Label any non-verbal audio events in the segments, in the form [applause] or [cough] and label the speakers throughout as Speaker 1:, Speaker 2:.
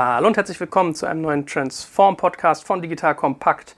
Speaker 1: Hallo und herzlich willkommen zu einem neuen Transform-Podcast von Digital Kompakt.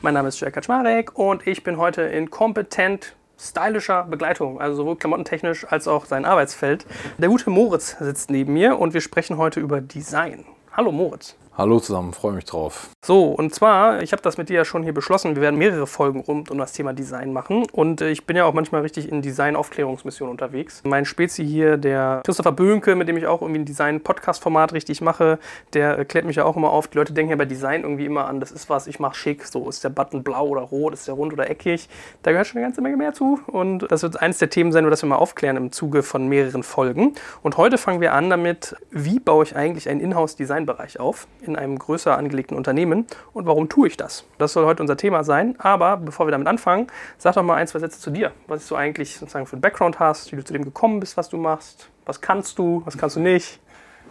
Speaker 1: Mein Name ist Jörg Kaczmarek und ich bin heute in kompetent stylischer Begleitung, also sowohl klamottentechnisch als auch sein Arbeitsfeld. Der gute Moritz sitzt neben mir und wir sprechen heute über Design. Hallo Moritz.
Speaker 2: Hallo zusammen, freue mich drauf.
Speaker 1: So, und zwar, ich habe das mit dir ja schon hier beschlossen, wir werden mehrere Folgen rund um das Thema Design machen. Und äh, ich bin ja auch manchmal richtig in Design-Aufklärungsmissionen unterwegs. Mein Spezi hier, der Christopher Böhnke, mit dem ich auch irgendwie ein Design-Podcast-Format richtig mache, der äh, klärt mich ja auch immer auf. Die Leute denken ja bei Design irgendwie immer an, das ist was, ich mache schick. So, ist der Button blau oder rot, ist der rund oder eckig. Da gehört schon eine ganze Menge mehr zu. Und das wird eines der Themen sein, über das wir mal aufklären im Zuge von mehreren Folgen. Und heute fangen wir an damit, wie baue ich eigentlich einen Inhouse-Design-Bereich auf? In einem größer angelegten Unternehmen und warum tue ich das? Das soll heute unser Thema sein. Aber bevor wir damit anfangen, sag doch mal ein, zwei Sätze zu dir. Was du eigentlich sozusagen für einen Background hast, wie du zu dem gekommen bist, was du machst. Was kannst du, was kannst du nicht?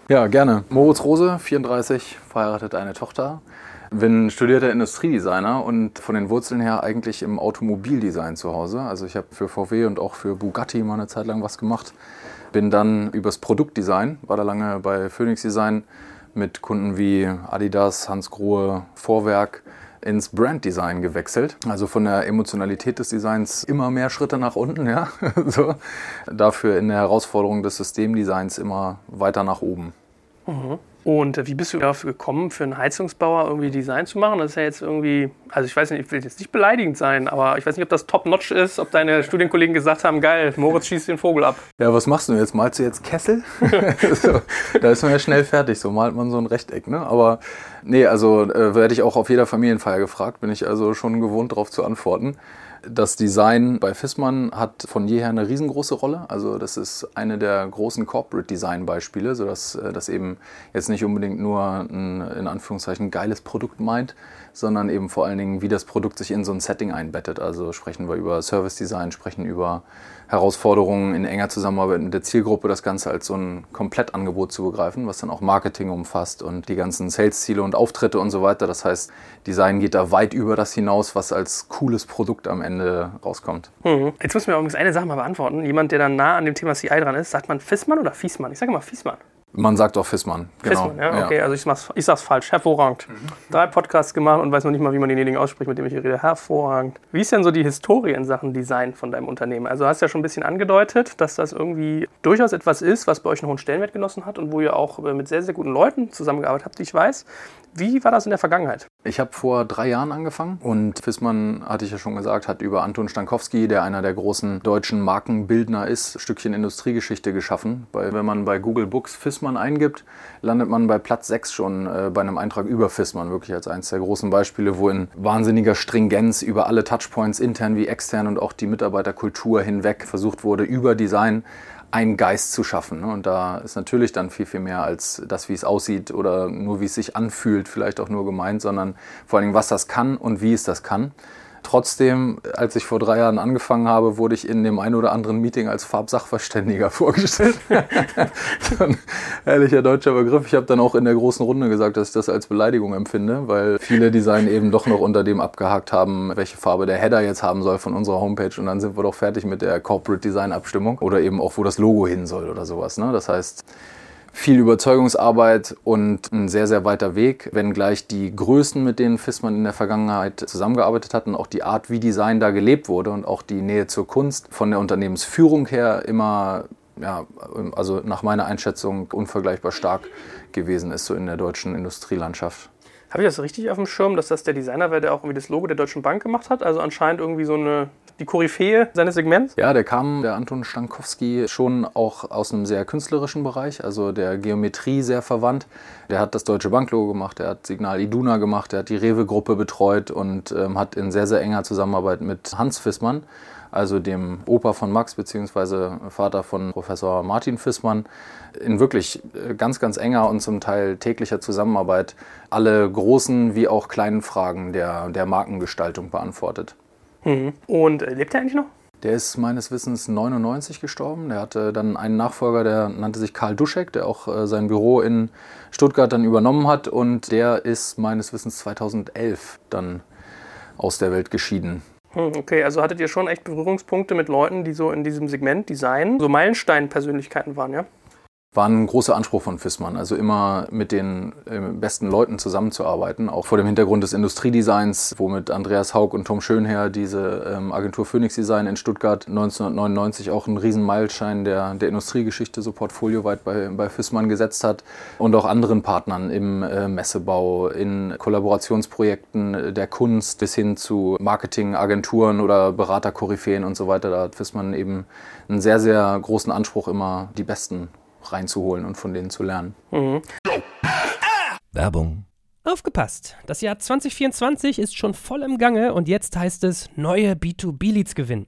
Speaker 2: Ja, gerne. Moritz Rose, 34, verheiratet eine Tochter. Bin studierter Industriedesigner und von den Wurzeln her eigentlich im Automobildesign zu Hause. Also ich habe für VW und auch für Bugatti mal eine Zeit lang was gemacht. Bin dann übers Produktdesign, war da lange bei Phoenix Design mit Kunden wie Adidas, Hans Grohe, Vorwerk ins Branddesign gewechselt. Also von der Emotionalität des Designs immer mehr Schritte nach unten, ja. [laughs] so. Dafür in der Herausforderung des Systemdesigns immer weiter nach oben.
Speaker 1: Mhm. Und wie bist du dafür gekommen, für einen Heizungsbauer irgendwie Design zu machen? Das ist ja jetzt irgendwie, also ich weiß nicht, ich will jetzt nicht beleidigend sein, aber ich weiß nicht, ob das top-notch ist, ob deine Studienkollegen gesagt haben, geil, Moritz schießt den Vogel ab.
Speaker 2: Ja, was machst du jetzt? Malst du jetzt Kessel? [laughs] [laughs] so, da ist man ja schnell fertig, so malt man so ein Rechteck, ne? Aber nee, also äh, werde ich auch auf jeder Familienfeier gefragt, bin ich also schon gewohnt darauf zu antworten. Das Design bei Fissmann hat von jeher eine riesengroße Rolle. Also das ist eine der großen Corporate Design Beispiele, sodass äh, das eben jetzt nicht unbedingt nur ein in Anführungszeichen geiles Produkt meint, sondern eben vor allen Dingen, wie das Produkt sich in so ein Setting einbettet. Also sprechen wir über Service Design, sprechen über Herausforderungen in enger Zusammenarbeit mit der Zielgruppe, das Ganze als so ein Komplettangebot zu begreifen, was dann auch Marketing umfasst und die ganzen Sales-Ziele und Auftritte und so weiter. Das heißt, Design geht da weit über das hinaus, was als cooles Produkt am Ende rauskommt.
Speaker 1: Mhm. Jetzt müssen wir übrigens eine Sache mal beantworten. Jemand, der dann nah an dem Thema CI dran ist, sagt man Fissmann oder Fiesmann? Ich sage immer Fiesmann.
Speaker 2: Man sagt auch Fissmann.
Speaker 1: Genau. Fissmann, ja, okay, ja. also ich, mach's, ich sag's falsch. Hervorragend. Mhm. Drei Podcasts gemacht und weiß noch nicht mal, wie man denjenigen ausspricht, mit dem ich hier rede. Hervorragend. Wie ist denn so die Historie in Sachen Design von deinem Unternehmen? Also hast du ja schon ein bisschen angedeutet, dass das irgendwie durchaus etwas ist, was bei euch einen hohen Stellenwert genossen hat und wo ihr auch mit sehr, sehr guten Leuten zusammengearbeitet habt, die ich weiß. Wie war das in der Vergangenheit?
Speaker 2: Ich habe vor drei Jahren angefangen und Fissmann, hatte ich ja schon gesagt, hat über Anton Stankowski, der einer der großen deutschen Markenbildner ist, ein Stückchen Industriegeschichte geschaffen. Weil wenn man bei Google Books Fissmann eingibt, landet man bei Platz 6 schon äh, bei einem Eintrag über Fissmann, wirklich als eines der großen Beispiele, wo in wahnsinniger Stringenz über alle Touchpoints, intern wie extern und auch die Mitarbeiterkultur hinweg versucht wurde, über Design einen Geist zu schaffen. Ne? Und da ist natürlich dann viel, viel mehr als das, wie es aussieht oder nur wie es sich anfühlt, vielleicht auch nur gemeint, sondern vor allem, was das kann und wie es das kann. Trotzdem, als ich vor drei Jahren angefangen habe, wurde ich in dem einen oder anderen Meeting als Farbsachverständiger [laughs] vorgestellt. [laughs] so ein ehrlicher deutscher Begriff. Ich habe dann auch in der großen Runde gesagt, dass ich das als Beleidigung empfinde, weil viele Design eben doch noch unter dem abgehakt haben, welche Farbe der Header jetzt haben soll von unserer Homepage. Und dann sind wir doch fertig mit der Corporate Design Abstimmung oder eben auch, wo das Logo hin soll oder sowas. Ne? Das heißt, viel Überzeugungsarbeit und ein sehr, sehr weiter Weg, wenngleich die Größen, mit denen Fissmann in der Vergangenheit zusammengearbeitet hat und auch die Art, wie Design da gelebt wurde und auch die Nähe zur Kunst von der Unternehmensführung her immer, ja, also nach meiner Einschätzung unvergleichbar stark gewesen ist, so in der deutschen Industrielandschaft.
Speaker 1: Habe ich das richtig auf dem Schirm, dass das der Designer war, der auch irgendwie das Logo der Deutschen Bank gemacht hat? Also anscheinend irgendwie so eine die Koryphäe seines Segments?
Speaker 2: Ja, der kam, der Anton Stankowski, schon auch aus einem sehr künstlerischen Bereich, also der Geometrie sehr verwandt. Der hat das Deutsche Banklogo gemacht, der hat Signal Iduna gemacht, der hat die Rewe-Gruppe betreut und ähm, hat in sehr, sehr enger Zusammenarbeit mit Hans Fissmann, also dem Opa von Max bzw. Vater von Professor Martin Fissmann, in wirklich äh, ganz, ganz enger und zum Teil täglicher Zusammenarbeit alle großen wie auch kleinen Fragen der, der Markengestaltung beantwortet.
Speaker 1: Mhm. Und äh, lebt er eigentlich noch?
Speaker 2: Der ist meines Wissens 99 gestorben. Der hatte dann einen Nachfolger, der nannte sich Karl Duschek, der auch äh, sein Büro in Stuttgart dann übernommen hat. Und der ist meines Wissens 2011 dann aus der Welt geschieden.
Speaker 1: Hm, okay, also hattet ihr schon echt Berührungspunkte mit Leuten, die so in diesem Segment Design so Meilenstein-Persönlichkeiten waren, ja?
Speaker 2: War ein großer Anspruch von Fissmann, also immer mit den äh, besten Leuten zusammenzuarbeiten, auch vor dem Hintergrund des Industriedesigns, wo mit Andreas Haug und Tom Schönherr diese ähm, Agentur Phoenix Design in Stuttgart 1999 auch einen riesen Meilenstein der, der Industriegeschichte so portfolioweit bei, bei Fissmann gesetzt hat und auch anderen Partnern im äh, Messebau, in Kollaborationsprojekten der Kunst bis hin zu Marketingagenturen oder Beraterkoryphäen und so weiter. Da hat Fissmann eben einen sehr, sehr großen Anspruch, immer die Besten reinzuholen und von denen zu lernen. Mhm.
Speaker 3: Werbung. Aufgepasst! Das Jahr 2024 ist schon voll im Gange und jetzt heißt es neue B2B-Leads gewinnen.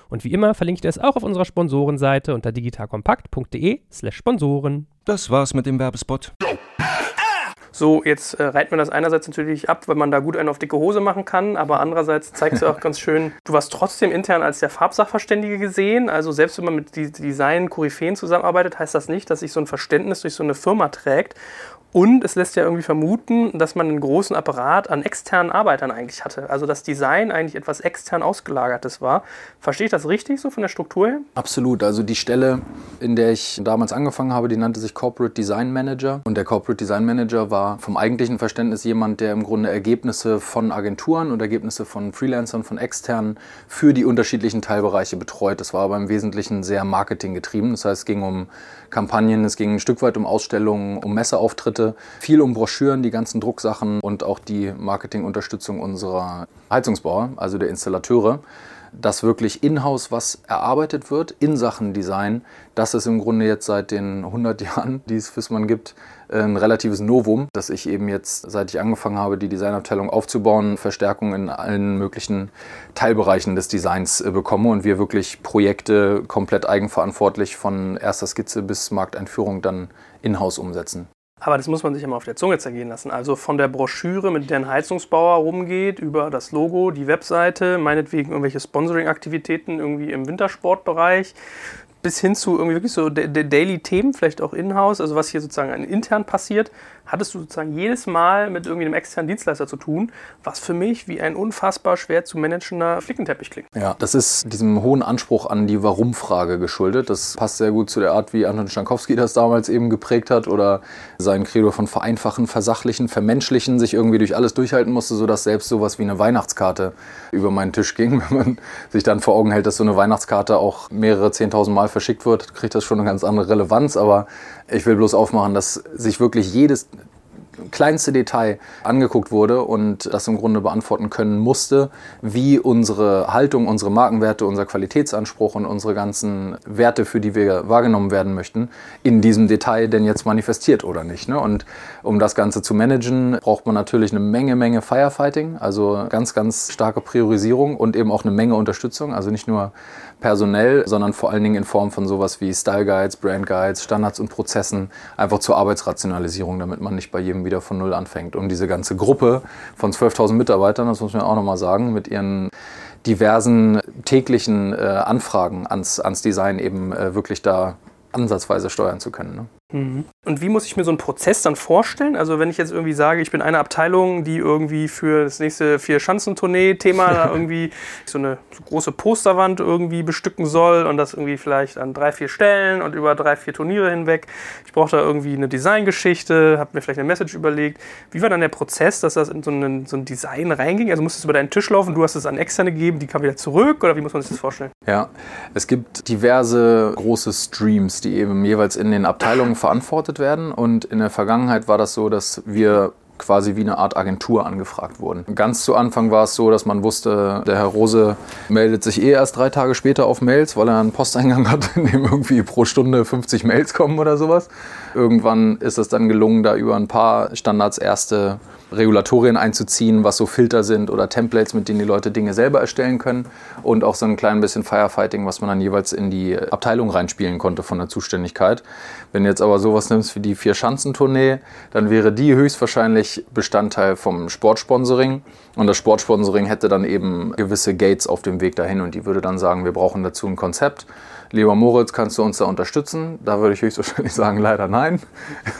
Speaker 3: Und wie immer verlinke ich dir es auch auf unserer Sponsorenseite unter digitalkompakt.de slash Sponsoren.
Speaker 4: Das war's mit dem Werbespot.
Speaker 1: So, jetzt äh, reitet man das einerseits natürlich ab, weil man da gut einen auf dicke Hose machen kann, aber andererseits zeigt es auch [laughs] ganz schön, du warst trotzdem intern als der Farbsachverständige gesehen. Also selbst wenn man mit Design-Koryphäen zusammenarbeitet, heißt das nicht, dass sich so ein Verständnis durch so eine Firma trägt. Und es lässt ja irgendwie vermuten, dass man einen großen Apparat an externen Arbeitern eigentlich hatte. Also das Design eigentlich etwas extern ausgelagertes war. Verstehe ich das richtig so von der Struktur her?
Speaker 2: Absolut. Also die Stelle, in der ich damals angefangen habe, die nannte sich Corporate Design Manager. Und der Corporate Design Manager war vom eigentlichen Verständnis jemand, der im Grunde Ergebnisse von Agenturen und Ergebnisse von Freelancern, von externen für die unterschiedlichen Teilbereiche betreut. Das war aber im Wesentlichen sehr marketinggetrieben. Das heißt, es ging um Kampagnen, es ging ein Stück weit um Ausstellungen, um Messeauftritte, viel um Broschüren, die ganzen Drucksachen und auch die Marketingunterstützung unserer Heizungsbauer, also der Installateure dass wirklich in-house was erarbeitet wird in Sachen Design, das ist im Grunde jetzt seit den 100 Jahren, die es Fissmann gibt, ein relatives Novum, dass ich eben jetzt, seit ich angefangen habe, die Designabteilung aufzubauen, Verstärkung in allen möglichen Teilbereichen des Designs äh, bekomme und wir wirklich Projekte komplett eigenverantwortlich von erster Skizze bis Markteinführung dann in-house umsetzen.
Speaker 1: Aber das muss man sich immer auf der Zunge zergehen lassen. Also von der Broschüre, mit der ein Heizungsbauer rumgeht, über das Logo, die Webseite, meinetwegen irgendwelche Sponsoring-Aktivitäten irgendwie im Wintersportbereich, bis hin zu irgendwie wirklich so Daily-Themen, vielleicht auch in-house, also was hier sozusagen intern passiert, hattest du sozusagen jedes Mal mit irgendwie einem externen Dienstleister zu tun, was für mich wie ein unfassbar schwer zu managender Flickenteppich klingt.
Speaker 2: Ja, das ist diesem hohen Anspruch an die Warum-Frage geschuldet. Das passt sehr gut zu der Art, wie Anton Stankowski das damals eben geprägt hat oder sein Credo von vereinfachen, versachlichen, vermenschlichen, sich irgendwie durch alles durchhalten musste, sodass selbst sowas wie eine Weihnachtskarte über meinen Tisch ging. [laughs] Wenn man sich dann vor Augen hält, dass so eine Weihnachtskarte auch mehrere zehntausend Mal verschickt wird, kriegt das schon eine ganz andere Relevanz. Aber ich will bloß aufmachen, dass sich wirklich jedes kleinste Detail angeguckt wurde und das im Grunde beantworten können musste, wie unsere Haltung, unsere Markenwerte, unser Qualitätsanspruch und unsere ganzen Werte, für die wir wahrgenommen werden möchten, in diesem Detail denn jetzt manifestiert oder nicht. Ne? Und um das Ganze zu managen, braucht man natürlich eine Menge, Menge Firefighting, also ganz, ganz starke Priorisierung und eben auch eine Menge Unterstützung, also nicht nur personell, sondern vor allen Dingen in Form von sowas wie Style Guides, Brand Guides, Standards und Prozessen, einfach zur Arbeitsrationalisierung, damit man nicht bei jedem wieder von Null anfängt. Und diese ganze Gruppe von 12.000 Mitarbeitern, das muss man auch nochmal sagen, mit ihren diversen täglichen äh, Anfragen ans, ans Design eben äh, wirklich da ansatzweise steuern zu können. Ne?
Speaker 1: Mhm. Und wie muss ich mir so einen Prozess dann vorstellen? Also wenn ich jetzt irgendwie sage, ich bin eine Abteilung, die irgendwie für das nächste Vier-Schanzentournee-Thema [laughs] irgendwie so eine große Posterwand irgendwie bestücken soll und das irgendwie vielleicht an drei, vier Stellen und über drei, vier Turniere hinweg. Ich brauche da irgendwie eine Designgeschichte, habe mir vielleicht eine Message überlegt. Wie war dann der Prozess, dass das in so, einen, so ein Design reinging? Also musste es über deinen Tisch laufen, du hast es an Externe gegeben, die kam wieder zurück oder wie muss man sich das vorstellen?
Speaker 2: Ja, es gibt diverse große Streams, die eben jeweils in den Abteilungen [laughs] verantwortet werden. Und in der Vergangenheit war das so, dass wir quasi wie eine Art Agentur angefragt wurden. Ganz zu Anfang war es so, dass man wusste, der Herr Rose meldet sich eh erst drei Tage später auf Mails, weil er einen Posteingang [laughs] hat, in dem irgendwie pro Stunde 50 Mails kommen oder sowas. Irgendwann ist es dann gelungen, da über ein paar Standards erste Regulatorien einzuziehen, was so Filter sind oder Templates, mit denen die Leute Dinge selber erstellen können. Und auch so ein klein bisschen Firefighting, was man dann jeweils in die Abteilung reinspielen konnte von der Zuständigkeit. Wenn du jetzt aber sowas nimmst wie die Vier-Schanzentournee, dann wäre die höchstwahrscheinlich Bestandteil vom Sportsponsoring. Und das Sportsponsoring hätte dann eben gewisse Gates auf dem Weg dahin. Und die würde dann sagen, wir brauchen dazu ein Konzept Lieber Moritz, kannst du uns da unterstützen? Da würde ich höchstwahrscheinlich [laughs] sagen, leider nein.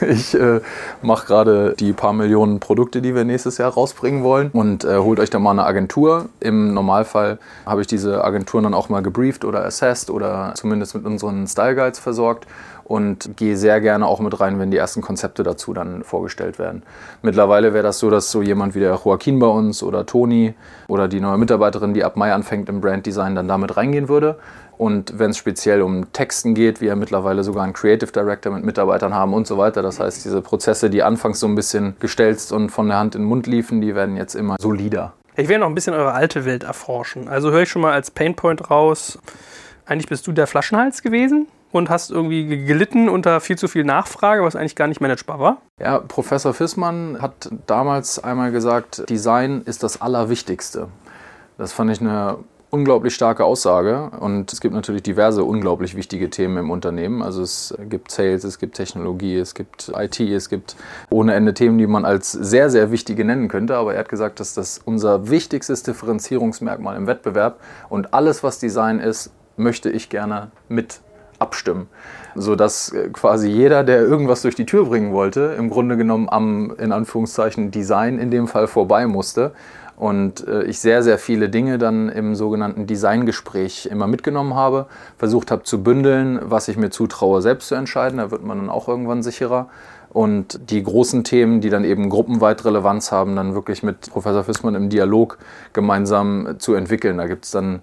Speaker 2: Ich äh, mache gerade die paar Millionen Produkte, die wir nächstes Jahr rausbringen wollen und äh, holt euch da mal eine Agentur. Im Normalfall habe ich diese Agenturen dann auch mal gebrieft oder assessed oder zumindest mit unseren Style Guides versorgt und gehe sehr gerne auch mit rein, wenn die ersten Konzepte dazu dann vorgestellt werden. Mittlerweile wäre das so, dass so jemand wie der Joaquin bei uns oder Toni oder die neue Mitarbeiterin, die ab Mai anfängt im Branddesign, dann damit reingehen würde. Und wenn es speziell um Texten geht, wir ja mittlerweile sogar einen Creative Director mit Mitarbeitern haben und so weiter. Das heißt, diese Prozesse, die anfangs so ein bisschen gestelzt und von der Hand in den Mund liefen, die werden jetzt immer solider.
Speaker 1: Ich will noch ein bisschen eure alte Welt erforschen. Also höre ich schon mal als Painpoint raus, eigentlich bist du der Flaschenhals gewesen und hast irgendwie gelitten unter viel zu viel Nachfrage, was eigentlich gar nicht managebar war?
Speaker 2: Ja, Professor Fissmann hat damals einmal gesagt, Design ist das Allerwichtigste. Das fand ich eine unglaublich starke Aussage und es gibt natürlich diverse unglaublich wichtige Themen im Unternehmen. Also es gibt Sales, es gibt Technologie, es gibt IT, es gibt ohne Ende Themen, die man als sehr, sehr wichtige nennen könnte. Aber er hat gesagt, dass das unser wichtigstes Differenzierungsmerkmal im Wettbewerb und alles, was Design ist, möchte ich gerne mit abstimmen. Sodass quasi jeder, der irgendwas durch die Tür bringen wollte, im Grunde genommen am, in Anführungszeichen, Design in dem Fall vorbei musste und äh, ich sehr, sehr viele Dinge dann im sogenannten Designgespräch immer mitgenommen habe, versucht habe zu bündeln, was ich mir zutraue, selbst zu entscheiden. Da wird man dann auch irgendwann sicherer. Und die großen Themen, die dann eben gruppenweit Relevanz haben, dann wirklich mit Professor Fissmann im Dialog gemeinsam zu entwickeln. Da gibt es dann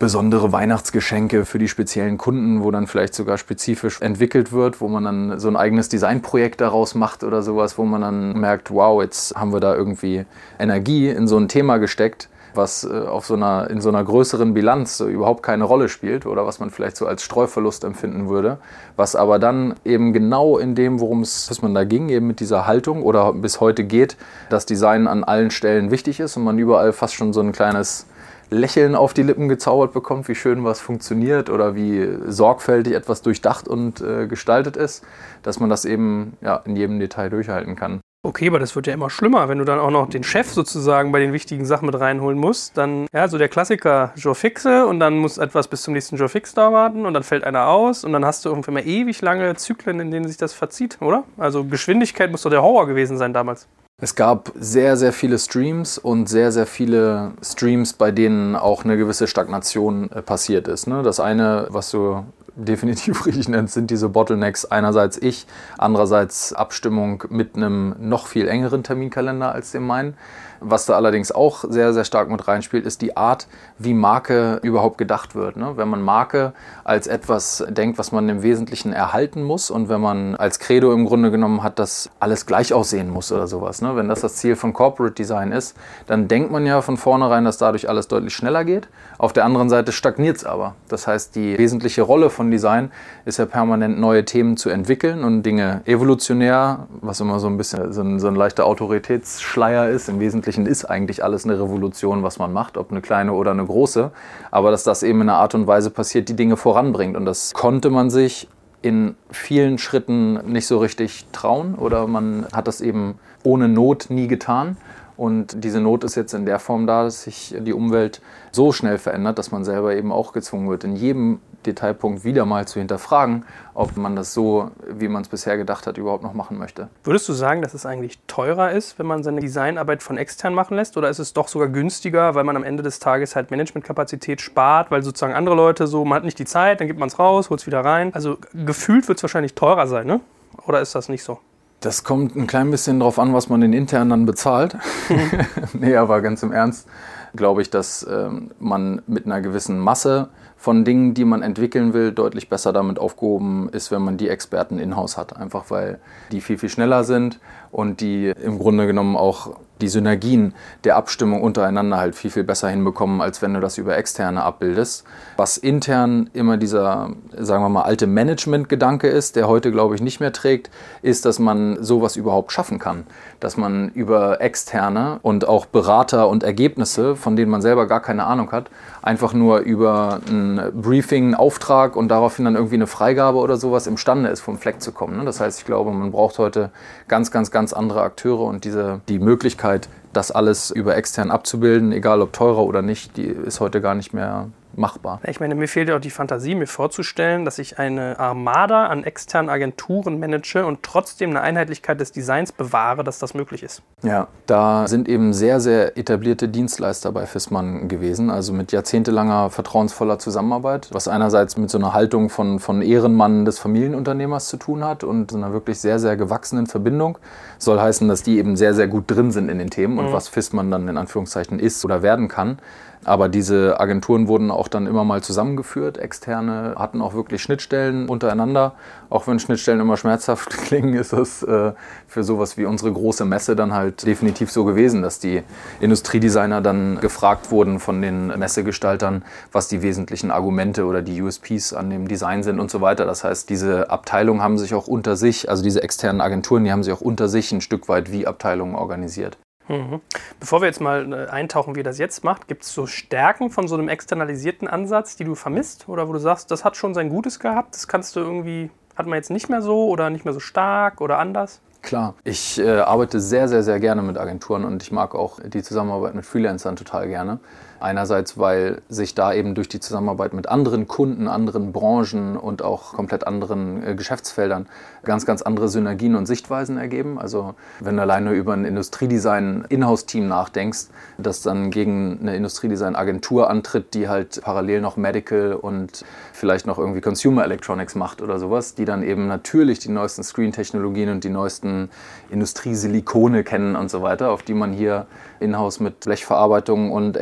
Speaker 2: besondere Weihnachtsgeschenke für die speziellen Kunden, wo dann vielleicht sogar spezifisch entwickelt wird, wo man dann so ein eigenes Designprojekt daraus macht oder sowas, wo man dann merkt, wow, jetzt haben wir da irgendwie Energie in so ein Thema gesteckt, was äh, auf so einer, in so einer größeren Bilanz so überhaupt keine Rolle spielt oder was man vielleicht so als Streuverlust empfinden würde, was aber dann eben genau in dem, worum es, was man da ging, eben mit dieser Haltung oder bis heute geht, dass Design an allen Stellen wichtig ist und man überall fast schon so ein kleines Lächeln auf die Lippen gezaubert bekommt, wie schön was funktioniert oder wie sorgfältig etwas durchdacht und äh, gestaltet ist, dass man das eben ja, in jedem Detail durchhalten kann.
Speaker 1: Okay, aber das wird ja immer schlimmer, wenn du dann auch noch den Chef sozusagen bei den wichtigen Sachen mit reinholen musst. Dann, ja, so der Klassiker Joe Fixe und dann muss etwas bis zum nächsten Joe Fix da warten und dann fällt einer aus und dann hast du irgendwie mal ewig lange Zyklen, in denen sich das verzieht, oder? Also Geschwindigkeit muss doch der Horror gewesen sein damals.
Speaker 2: Es gab sehr, sehr viele Streams und sehr, sehr viele Streams, bei denen auch eine gewisse Stagnation äh, passiert ist. Ne? Das eine, was du [laughs] definitiv richtig nennst, sind diese Bottlenecks. Einerseits ich, andererseits Abstimmung mit einem noch viel engeren Terminkalender als dem meinen. Was da allerdings auch sehr, sehr stark mit reinspielt, ist die Art, wie Marke überhaupt gedacht wird. Ne? Wenn man Marke als etwas denkt, was man im Wesentlichen erhalten muss und wenn man als Credo im Grunde genommen hat, dass alles gleich aussehen muss oder sowas. Ne? Wenn das das Ziel von Corporate Design ist, dann denkt man ja von vornherein, dass dadurch alles deutlich schneller geht. Auf der anderen Seite stagniert es aber. Das heißt, die wesentliche Rolle von Design ist ja permanent neue Themen zu entwickeln und Dinge evolutionär, was immer so ein bisschen so ein, so ein leichter Autoritätsschleier ist, im Wesentlichen Wesentlichen ist eigentlich alles eine Revolution, was man macht, ob eine kleine oder eine große. Aber dass das eben in einer Art und Weise passiert, die Dinge voranbringt. Und das konnte man sich in vielen Schritten nicht so richtig trauen oder man hat das eben ohne Not nie getan. Und diese Not ist jetzt in der Form da, dass sich die Umwelt so schnell verändert, dass man selber eben auch gezwungen wird, in jedem Detailpunkt wieder mal zu hinterfragen, ob man das so, wie man es bisher gedacht hat, überhaupt noch machen möchte.
Speaker 1: Würdest du sagen, dass es eigentlich teurer ist, wenn man seine Designarbeit von extern machen lässt? Oder ist es doch sogar günstiger, weil man am Ende des Tages halt Managementkapazität spart, weil sozusagen andere Leute so, man hat nicht die Zeit, dann gibt man es raus, holt es wieder rein. Also gefühlt wird es wahrscheinlich teurer sein, ne? Oder ist das nicht so?
Speaker 2: Das kommt ein klein bisschen drauf an, was man den intern dann bezahlt. [laughs] nee, aber ganz im Ernst glaube ich, dass ähm, man mit einer gewissen Masse von Dingen, die man entwickeln will, deutlich besser damit aufgehoben ist, wenn man die Experten in-house hat. Einfach weil die viel, viel schneller sind und die im Grunde genommen auch die Synergien der Abstimmung untereinander halt viel, viel besser hinbekommen, als wenn du das über externe abbildest. Was intern immer dieser, sagen wir mal, alte Management-Gedanke ist, der heute, glaube ich, nicht mehr trägt, ist, dass man sowas überhaupt schaffen kann. Dass man über externe und auch Berater und Ergebnisse, von denen man selber gar keine Ahnung hat, einfach nur über ein Briefing, einen Auftrag und daraufhin dann irgendwie eine Freigabe oder sowas imstande ist, vom Fleck zu kommen. Ne? Das heißt, ich glaube, man braucht heute ganz, ganz, ganz andere Akteure und diese, die Möglichkeit, das alles über extern abzubilden, egal ob teurer oder nicht, die ist heute gar nicht mehr machbar.
Speaker 1: Ich meine, mir fehlt ja auch die Fantasie, mir vorzustellen, dass ich eine Armada an externen Agenturen manage und trotzdem eine Einheitlichkeit des Designs bewahre, dass das möglich ist.
Speaker 2: Ja, da sind eben sehr, sehr etablierte Dienstleister bei Fissmann gewesen, also mit jahrzehntelanger vertrauensvoller Zusammenarbeit, was einerseits mit so einer Haltung von, von Ehrenmann des Familienunternehmers zu tun hat und einer wirklich sehr, sehr gewachsenen Verbindung. Soll heißen, dass die eben sehr, sehr gut drin sind in den Themen und mhm. was Fissmann dann in Anführungszeichen ist oder werden kann. Aber diese Agenturen wurden auch dann immer mal zusammengeführt. Externe hatten auch wirklich Schnittstellen untereinander. Auch wenn Schnittstellen immer schmerzhaft [laughs] klingen, ist das äh, für sowas wie unsere große Messe dann halt definitiv so gewesen, dass die Industriedesigner dann gefragt wurden von den Messegestaltern, was die wesentlichen Argumente oder die USPs an dem Design sind und so weiter. Das heißt, diese Abteilungen haben sich auch unter sich, also diese externen Agenturen, die haben sich auch unter sich ein Stück weit wie Abteilungen organisiert.
Speaker 1: Mhm. Bevor wir jetzt mal äh, eintauchen, wie ihr das jetzt macht, gibt es so Stärken von so einem externalisierten Ansatz, die du vermisst? Oder wo du sagst, das hat schon sein Gutes gehabt, das kannst du irgendwie, hat man jetzt nicht mehr so oder nicht mehr so stark oder anders?
Speaker 2: Klar, ich äh, arbeite sehr, sehr, sehr gerne mit Agenturen und ich mag auch die Zusammenarbeit mit Freelancern total gerne. Einerseits, weil sich da eben durch die Zusammenarbeit mit anderen Kunden, anderen Branchen und auch komplett anderen äh, Geschäftsfeldern ganz, ganz andere Synergien und Sichtweisen ergeben. Also wenn du alleine über ein Industriedesign-Inhouse-Team nachdenkst, das dann gegen eine Industriedesign-Agentur antritt, die halt parallel noch Medical und vielleicht noch irgendwie Consumer Electronics macht oder sowas, die dann eben natürlich die neuesten Screen-Technologien und die neuesten Industriesilikone kennen und so weiter, auf die man hier in-house mit Blechverarbeitung und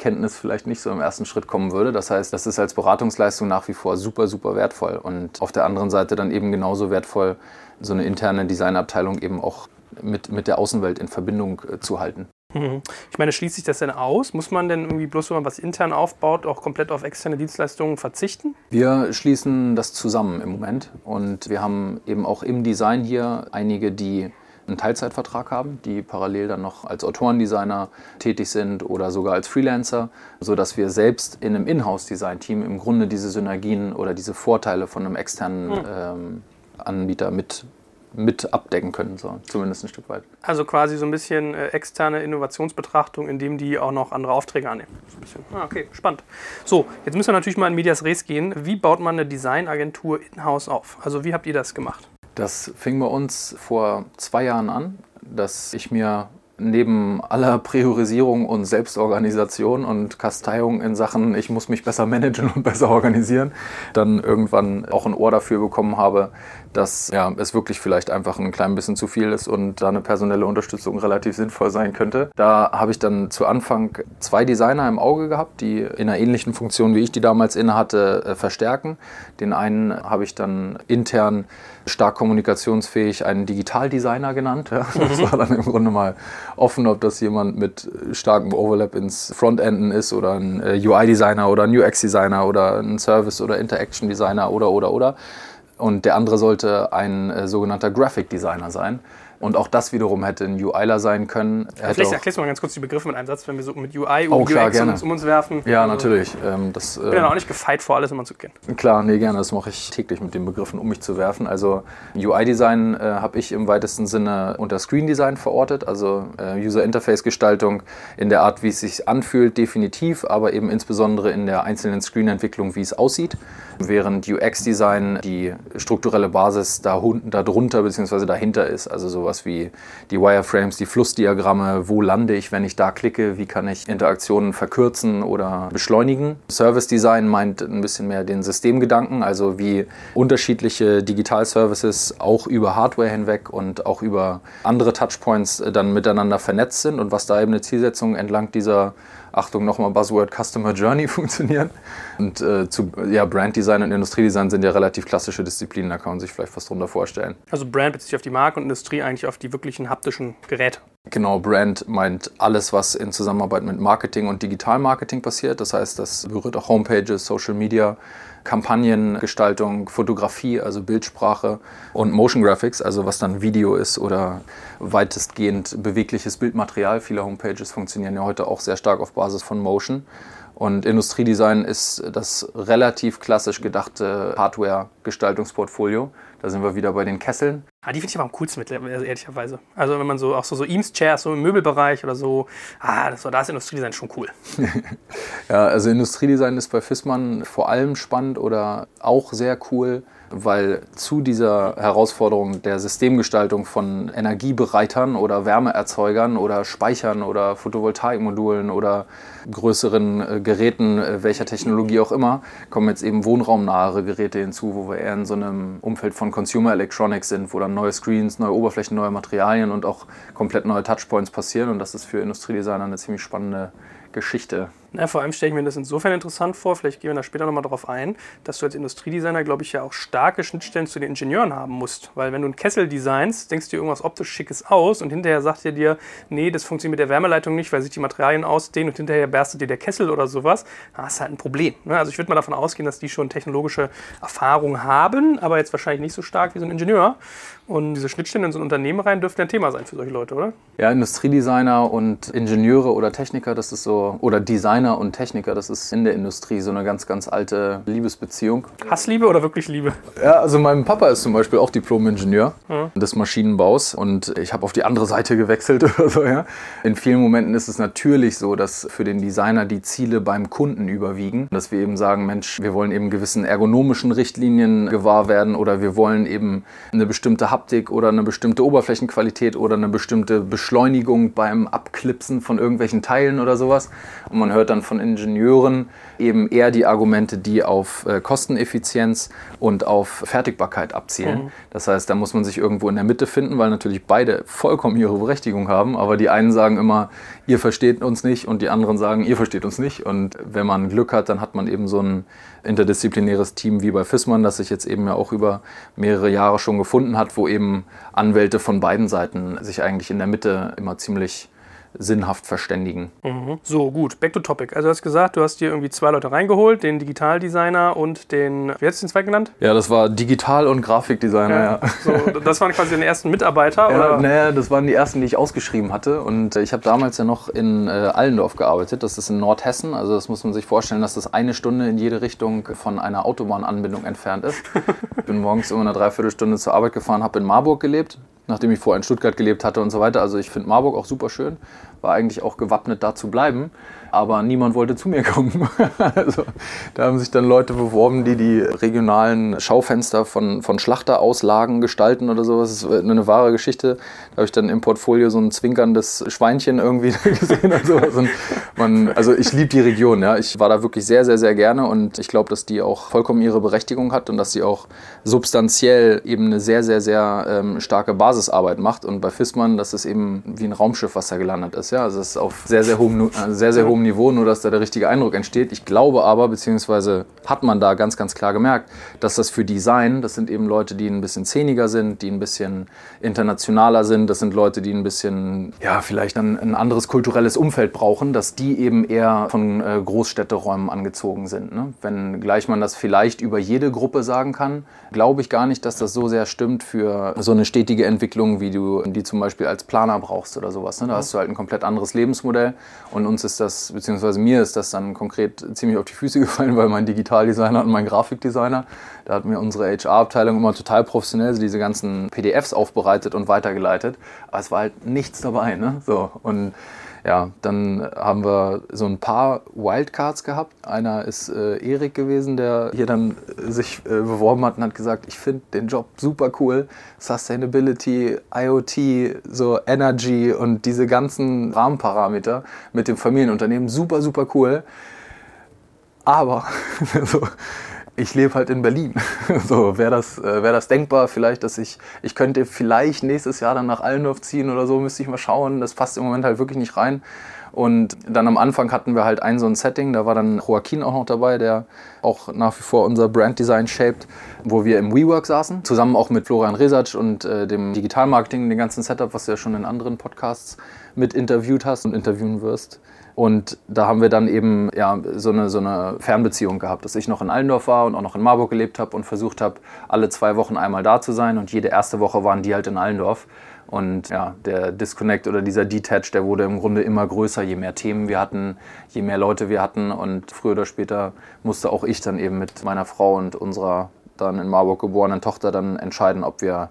Speaker 2: HMI-Kenntnis vielleicht nicht so im ersten Schritt kommen würde. Das heißt, das ist als Beratungsleistung nach wie vor super, super wertvoll und auf der anderen Seite dann eben genauso wertvoll, so eine interne Designabteilung eben auch mit, mit der Außenwelt in Verbindung äh, zu halten.
Speaker 1: Mhm. Ich meine, schließt sich das denn aus? Muss man denn irgendwie bloß, wenn man was intern aufbaut, auch komplett auf externe Dienstleistungen verzichten?
Speaker 2: Wir schließen das zusammen im Moment und wir haben eben auch im Design hier einige, die einen Teilzeitvertrag haben, die parallel dann noch als Autorendesigner tätig sind oder sogar als Freelancer, sodass wir selbst in einem Inhouse-Design-Team im Grunde diese Synergien oder diese Vorteile von einem externen hm. ähm, Anbieter mit mit abdecken können, so, zumindest ein Stück weit.
Speaker 1: Also quasi so ein bisschen äh, externe Innovationsbetrachtung, indem die auch noch andere Aufträge annehmen. Ah, okay, spannend. So, jetzt müssen wir natürlich mal in Medias Res gehen. Wie baut man eine Designagentur in-house auf? Also wie habt ihr das gemacht?
Speaker 2: Das fing bei uns vor zwei Jahren an, dass ich mir neben aller Priorisierung und Selbstorganisation und Kasteiung in Sachen, ich muss mich besser managen und [laughs] besser organisieren, dann irgendwann auch ein Ohr dafür bekommen habe, dass ja, es wirklich vielleicht einfach ein klein bisschen zu viel ist und da eine personelle Unterstützung relativ sinnvoll sein könnte. Da habe ich dann zu Anfang zwei Designer im Auge gehabt, die in einer ähnlichen Funktion wie ich die damals innehatte, äh, verstärken. Den einen habe ich dann intern stark kommunikationsfähig einen Digitaldesigner genannt. Ja. Das mhm. war dann im Grunde mal offen, ob das jemand mit starkem Overlap ins Frontenden ist oder ein äh, UI-Designer oder ein UX-Designer oder ein Service- oder Interaction-Designer oder, oder, oder. Und der andere sollte ein äh, sogenannter Graphic Designer sein, Und auch das wiederum hätte ein UIler sein können. Er
Speaker 1: Vielleicht erklärst du mal ganz kurz die Begriffe mit einem Satz, wenn wir so mit UI
Speaker 2: Oh,
Speaker 1: und
Speaker 2: klar,
Speaker 1: UX
Speaker 2: gerne.
Speaker 1: uns um uns werfen.
Speaker 2: ja,
Speaker 1: Also,
Speaker 2: natürlich. Ähm, das,
Speaker 1: Ich bin ja
Speaker 2: ähm,
Speaker 1: auch nicht gefeit vor, alles immer zu kennen.
Speaker 2: Klar, nee, gerne. Das mache ich täglich mit den Begriffen, um mich zu werfen. Also UI-Design äh, habe ich im weitesten Sinne unter Screen-Design verortet, also äh, User-Interface-Gestaltung in der Art, wie es sich anfühlt, definitiv, aber eben insbesondere in der einzelnen Screen-Entwicklung, wie es aussieht. Während UX-Design die strukturelle Basis da darunter bzw. dahinter ist, also sowas wie die Wireframes, die Flussdiagramme, wo lande ich, wenn ich da klicke, wie kann ich Interaktionen verkürzen oder beschleunigen. Service Design meint ein bisschen mehr den Systemgedanken, also wie unterschiedliche Digital-Services auch über Hardware hinweg und auch über andere Touchpoints äh, dann miteinander vernetzt sind und was da eben eine Zielsetzung entlang dieser Achtung nochmal Buzzword Customer Journey [laughs] funktionieren. Und äh, zu ja, Brand Design und Industriedesign sind ja relativ klassische Disziplinen, da kann man sich vielleicht was drunter vorstellen.
Speaker 1: Also Brand bezieht sich auf die Marke und Industrie eigentlich auf die wirklichen haptischen Geräte.
Speaker 2: Genau, Brand meint alles, was in Zusammenarbeit mit Marketing und Digitalmarketing passiert. Das heißt, das berührt auch Homepages, Social Media, Kampagnengestaltung, Fotografie, also Bildsprache und Motion Graphics, also was dann Video ist oder weitestgehend bewegliches Bildmaterial. Viele Homepages funktionieren ja heute auch sehr stark auf Basis von Motion. Und Industriedesign ist das relativ klassisch gedachte Hardware-Gestaltungsportfolio. Da sind wir wieder bei den Kesseln.
Speaker 1: Ah, die finde ich aber am coolsten mit, ehrlicherweise. Also wenn man so auch so, so Eames-Chairs, so im Möbelbereich oder so, ah, das, da ist Industriedesign schon cool. [laughs]
Speaker 2: Ja, also Industriedesign ist bei Fissmann vor allem spannend oder auch sehr cool, weil zu dieser Herausforderung der Systemgestaltung von Energiebereitern oder Wärmeerzeugern oder Speichern oder Photovoltaikmodulen oder größeren äh, Geräten, äh, welcher Technologie auch immer, kommen jetzt eben wohnraumnahere Geräte hinzu, wo wir eher in so einem Umfeld von Consumer Electronics sind, wo dann neue Screens, neue Oberflächen, neue Materialien und auch komplett neue Touchpoints passieren. Und das ist für Industriedesigner eine ziemlich spannende Geschichte.
Speaker 1: Na, vor allem stelle ich mir das insofern interessant vor, vielleicht gehen wir da später nochmal drauf ein, dass du als Industriedesigner, glaube ich, ja auch starke Schnittstellen zu den Ingenieuren haben musst. Weil wenn du einen Kessel designst, denkst du dir irgendwas optisch Schickes aus und hinterher sagt er dir, nee, das funktioniert mit der Wärmeleitung nicht, weil sich die Materialien ausdehnen und hinterher berstet dir der Kessel oder sowas. Da hast du halt ein Problem. Ne? Also ich würde mal davon ausgehen, dass die schon technologische Erfahrung haben, aber jetzt wahrscheinlich nicht so stark wie so ein Ingenieur. Und diese Schnittstellen in so ein Unternehmen rein dürften ein Thema sein für solche Leute, oder?
Speaker 2: Ja, Industriedesigner und Ingenieure oder Techniker, das ist so, oder Designer und Techniker, das ist in der Industrie so eine ganz, ganz alte Liebesbeziehung.
Speaker 1: Hassliebe oder wirklich Liebe?
Speaker 2: Ja, also mein Papa ist zum Beispiel auch Diplom-Ingenieur des Maschinenbaus und ich habe auf die andere Seite gewechselt [laughs] oder so, ja. In vielen Momenten ist es natürlich so, dass für den Designer die Ziele beim Kunden überwiegen, dass wir eben sagen, Mensch, wir wollen eben gewissen ergonomischen Richtlinien gewahr werden oder wir wollen eben eine bestimmte Haptik oder eine bestimmte Oberflächenqualität oder eine bestimmte Beschleunigung beim Abklipsen von irgendwelchen Teilen oder sowas. Und man hört dann von Ingenieuren eben eher die Argumente, die auf äh, Kosteneffizienz und auf Fertigbarkeit abzielen. Das heißt, da muss man sich irgendwo in der Mitte finden, weil natürlich beide vollkommen ihre Berechtigung haben. Aber die einen sagen immer, ihr versteht uns nicht und die anderen sagen, ihr versteht uns nicht. Und wenn man Glück hat, dann hat man eben so ein interdisziplinäres Team wie bei Fissmann, das sich jetzt eben ja auch über mehrere Jahre schon gefunden hat, wo eben Anwälte von beiden Seiten sich eigentlich in der Mitte immer ziemlich sinnhaft verständigen.
Speaker 1: So, gut, back to topic. Also du hast gesagt, du hast dir irgendwie zwei Leute reingeholt, den Digitaldesigner und den, wie hast du den zweiten genannt?
Speaker 2: Ja, das war Digital- und Grafikdesigner, ja.
Speaker 1: So, das waren quasi deine ersten Mitarbeiter,
Speaker 2: Ja,
Speaker 1: oder?
Speaker 2: naja, das waren die ersten, die ich ausgeschrieben hatte. Und äh, ich habe damals ja noch in äh, Allendorf gearbeitet. Das ist in Nordhessen. Also das muss man sich vorstellen, dass das eine Stunde in jede Richtung von einer Autobahnanbindung entfernt ist. ich [laughs] bin morgens immer eine Dreiviertelstunde zur Arbeit gefahren, habe in Marburg gelebt, nachdem ich vorher in Stuttgart gelebt hatte und so weiter. Also ich finde Marburg auch super schön. War eigentlich auch gewappnet, da zu bleiben. Aber niemand wollte zu mir [laughs] kommen. also, da haben sich dann Leute beworben, die die regionalen Schaufenster von, von Schlachterauslagen gestalten oder sowas. Das ist eine wahre Geschichte. Da habe ich dann im Portfolio so ein zwinkerndes Schweinchen irgendwie [laughs] gesehen und sowas. Und man, also ich liebe die Region. Ja. Ich war da wirklich sehr, sehr, sehr gerne und ich glaube, dass die auch vollkommen ihre Berechtigung hat und dass sie auch substanziell eben eine sehr, sehr, sehr ähm, starke Basisarbeit macht. Und bei Fissmann, das ist eben wie ein Raumschiff, was da gelandet ist. Ja. Also es ist auf sehr, sehr hohem, äh, sehr, sehr hohem hohem Niveau, nur dass da der richtige Eindruck entsteht. Ich glaube aber, beziehungsweise hat man da ganz, ganz klar gemerkt, dass das für Design, das sind eben Leute, die ein bisschen zähniger sind, die ein bisschen internationaler sind, das sind Leute, die ein bisschen, ja, vielleicht ein, ein anderes kulturelles Umfeld brauchen, dass die eben eher von äh, Großstädteräumen angezogen sind. Ne? Wenn gleich man das vielleicht über jede Gruppe sagen kann, glaube ich gar nicht, dass das so sehr stimmt für so eine stetige Entwicklung, wie du die zum Beispiel als Planer brauchst oder sowas. Ne? Da hast du halt ein komplett anderes Lebensmodell und uns ist das, beziehungsweise mir ist das dann konkret ziemlich auf die Füße [laughs] gefallen, weil mein Digitaldesigner und mein Grafikdesigner, da hat mir unsere HR-Abteilung immer total professionell diese ganzen PDFs aufbereitet und weitergeleitet. Aber es war halt nichts dabei. Ne? So, und ja, dann haben wir so ein paar Wildcards gehabt. Einer ist äh, Erik gewesen, der hier dann äh, sich äh, beworben hat und hat gesagt, ich finde den Job super cool. Sustainability, IoT, so Energy und diese ganzen Rahmenparameter mit dem Familienunternehmen super, super cool. Aber [laughs] so, ich lebe halt in Berlin. [laughs] So, wäre das, äh, wär das denkbar, vielleicht, dass ich, ich könnte vielleicht nächstes Jahr dann nach Allendorf ziehen oder so, müsste ich mal schauen. Das passt im Moment halt wirklich nicht rein. Und dann am Anfang hatten wir halt ein so ein Setting, da war dann Joaquin auch noch dabei, der auch nach wie vor unser Branddesign shaped, wo wir im WeWork saßen, zusammen auch mit Florian Resac und äh, dem Digitalmarketing, dem ganzen Setup, was du ja schon in anderen Podcasts mit interviewt hast und interviewen wirst. Und da haben wir dann eben ja, so, eine, so eine Fernbeziehung gehabt, dass ich noch in Allendorf war und auch noch in Marburg gelebt habe und versucht habe, alle zwei Wochen einmal da zu sein. Und jede erste Woche waren die halt in Allendorf. Und ja, der Disconnect oder dieser Detach, der wurde im Grunde immer größer, je mehr Themen wir hatten, je mehr Leute wir hatten. Und früher oder später musste auch ich dann eben mit meiner Frau und unserer dann in Marburg geborenen Tochter dann entscheiden, ob wir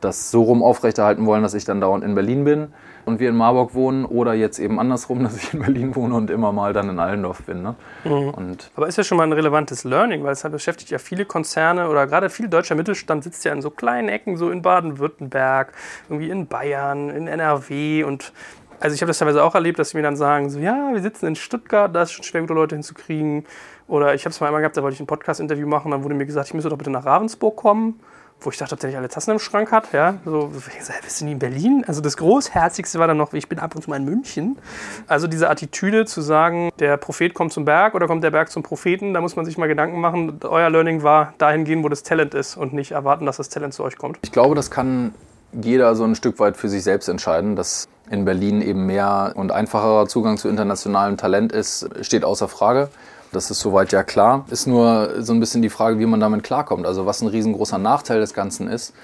Speaker 2: das so rum aufrechterhalten wollen, dass ich dann dauernd in Berlin bin und wir in Marburg wohnen oder jetzt eben andersrum, [laughs] dass ich in Berlin wohne und immer mal dann in Allendorf bin. Ne?
Speaker 1: Mhm. Aber ist ja schon mal ein relevantes Learning, weil es beschäftigt ja viele Konzerne oder gerade viel deutscher Mittelstand sitzt ja in so kleinen Ecken, so in Baden-Württemberg, irgendwie in Bayern, in NRW und also ich habe das teilweise auch erlebt, dass sie mir dann sagen, so ja, wir sitzen in Stuttgart, da ist schon schwer, gute Leute hinzukriegen. Oder ich habe es mal einmal gehabt, da wollte ich ein Podcast-Interview machen, dann wurde mir gesagt, ich müsse doch bitte nach Ravensburg kommen wo ich dachte, ob der nicht alle Tassen im Schrank hat. Ja, so, bist du nie in Berlin? Also das Großherzigste war dann noch, ich bin ab und zu mal in München. Also diese Attitüde zu sagen, der Prophet kommt zum Berg oder kommt der Berg zum Propheten, da muss man sich mal Gedanken machen. Euer Learning war dahin gehen, wo das Talent ist und nicht erwarten, dass das Talent zu euch kommt.
Speaker 2: Ich glaube, das kann jeder so ein Stück weit für sich selbst entscheiden, dass in Berlin eben mehr und einfacherer Zugang zu internationalem Talent ist, steht außer Frage. Das ist soweit ja klar. Ist nur so ein bisschen die Frage, wie man damit klarkommt. Also was ein riesengroßer Nachteil des Ganzen ist,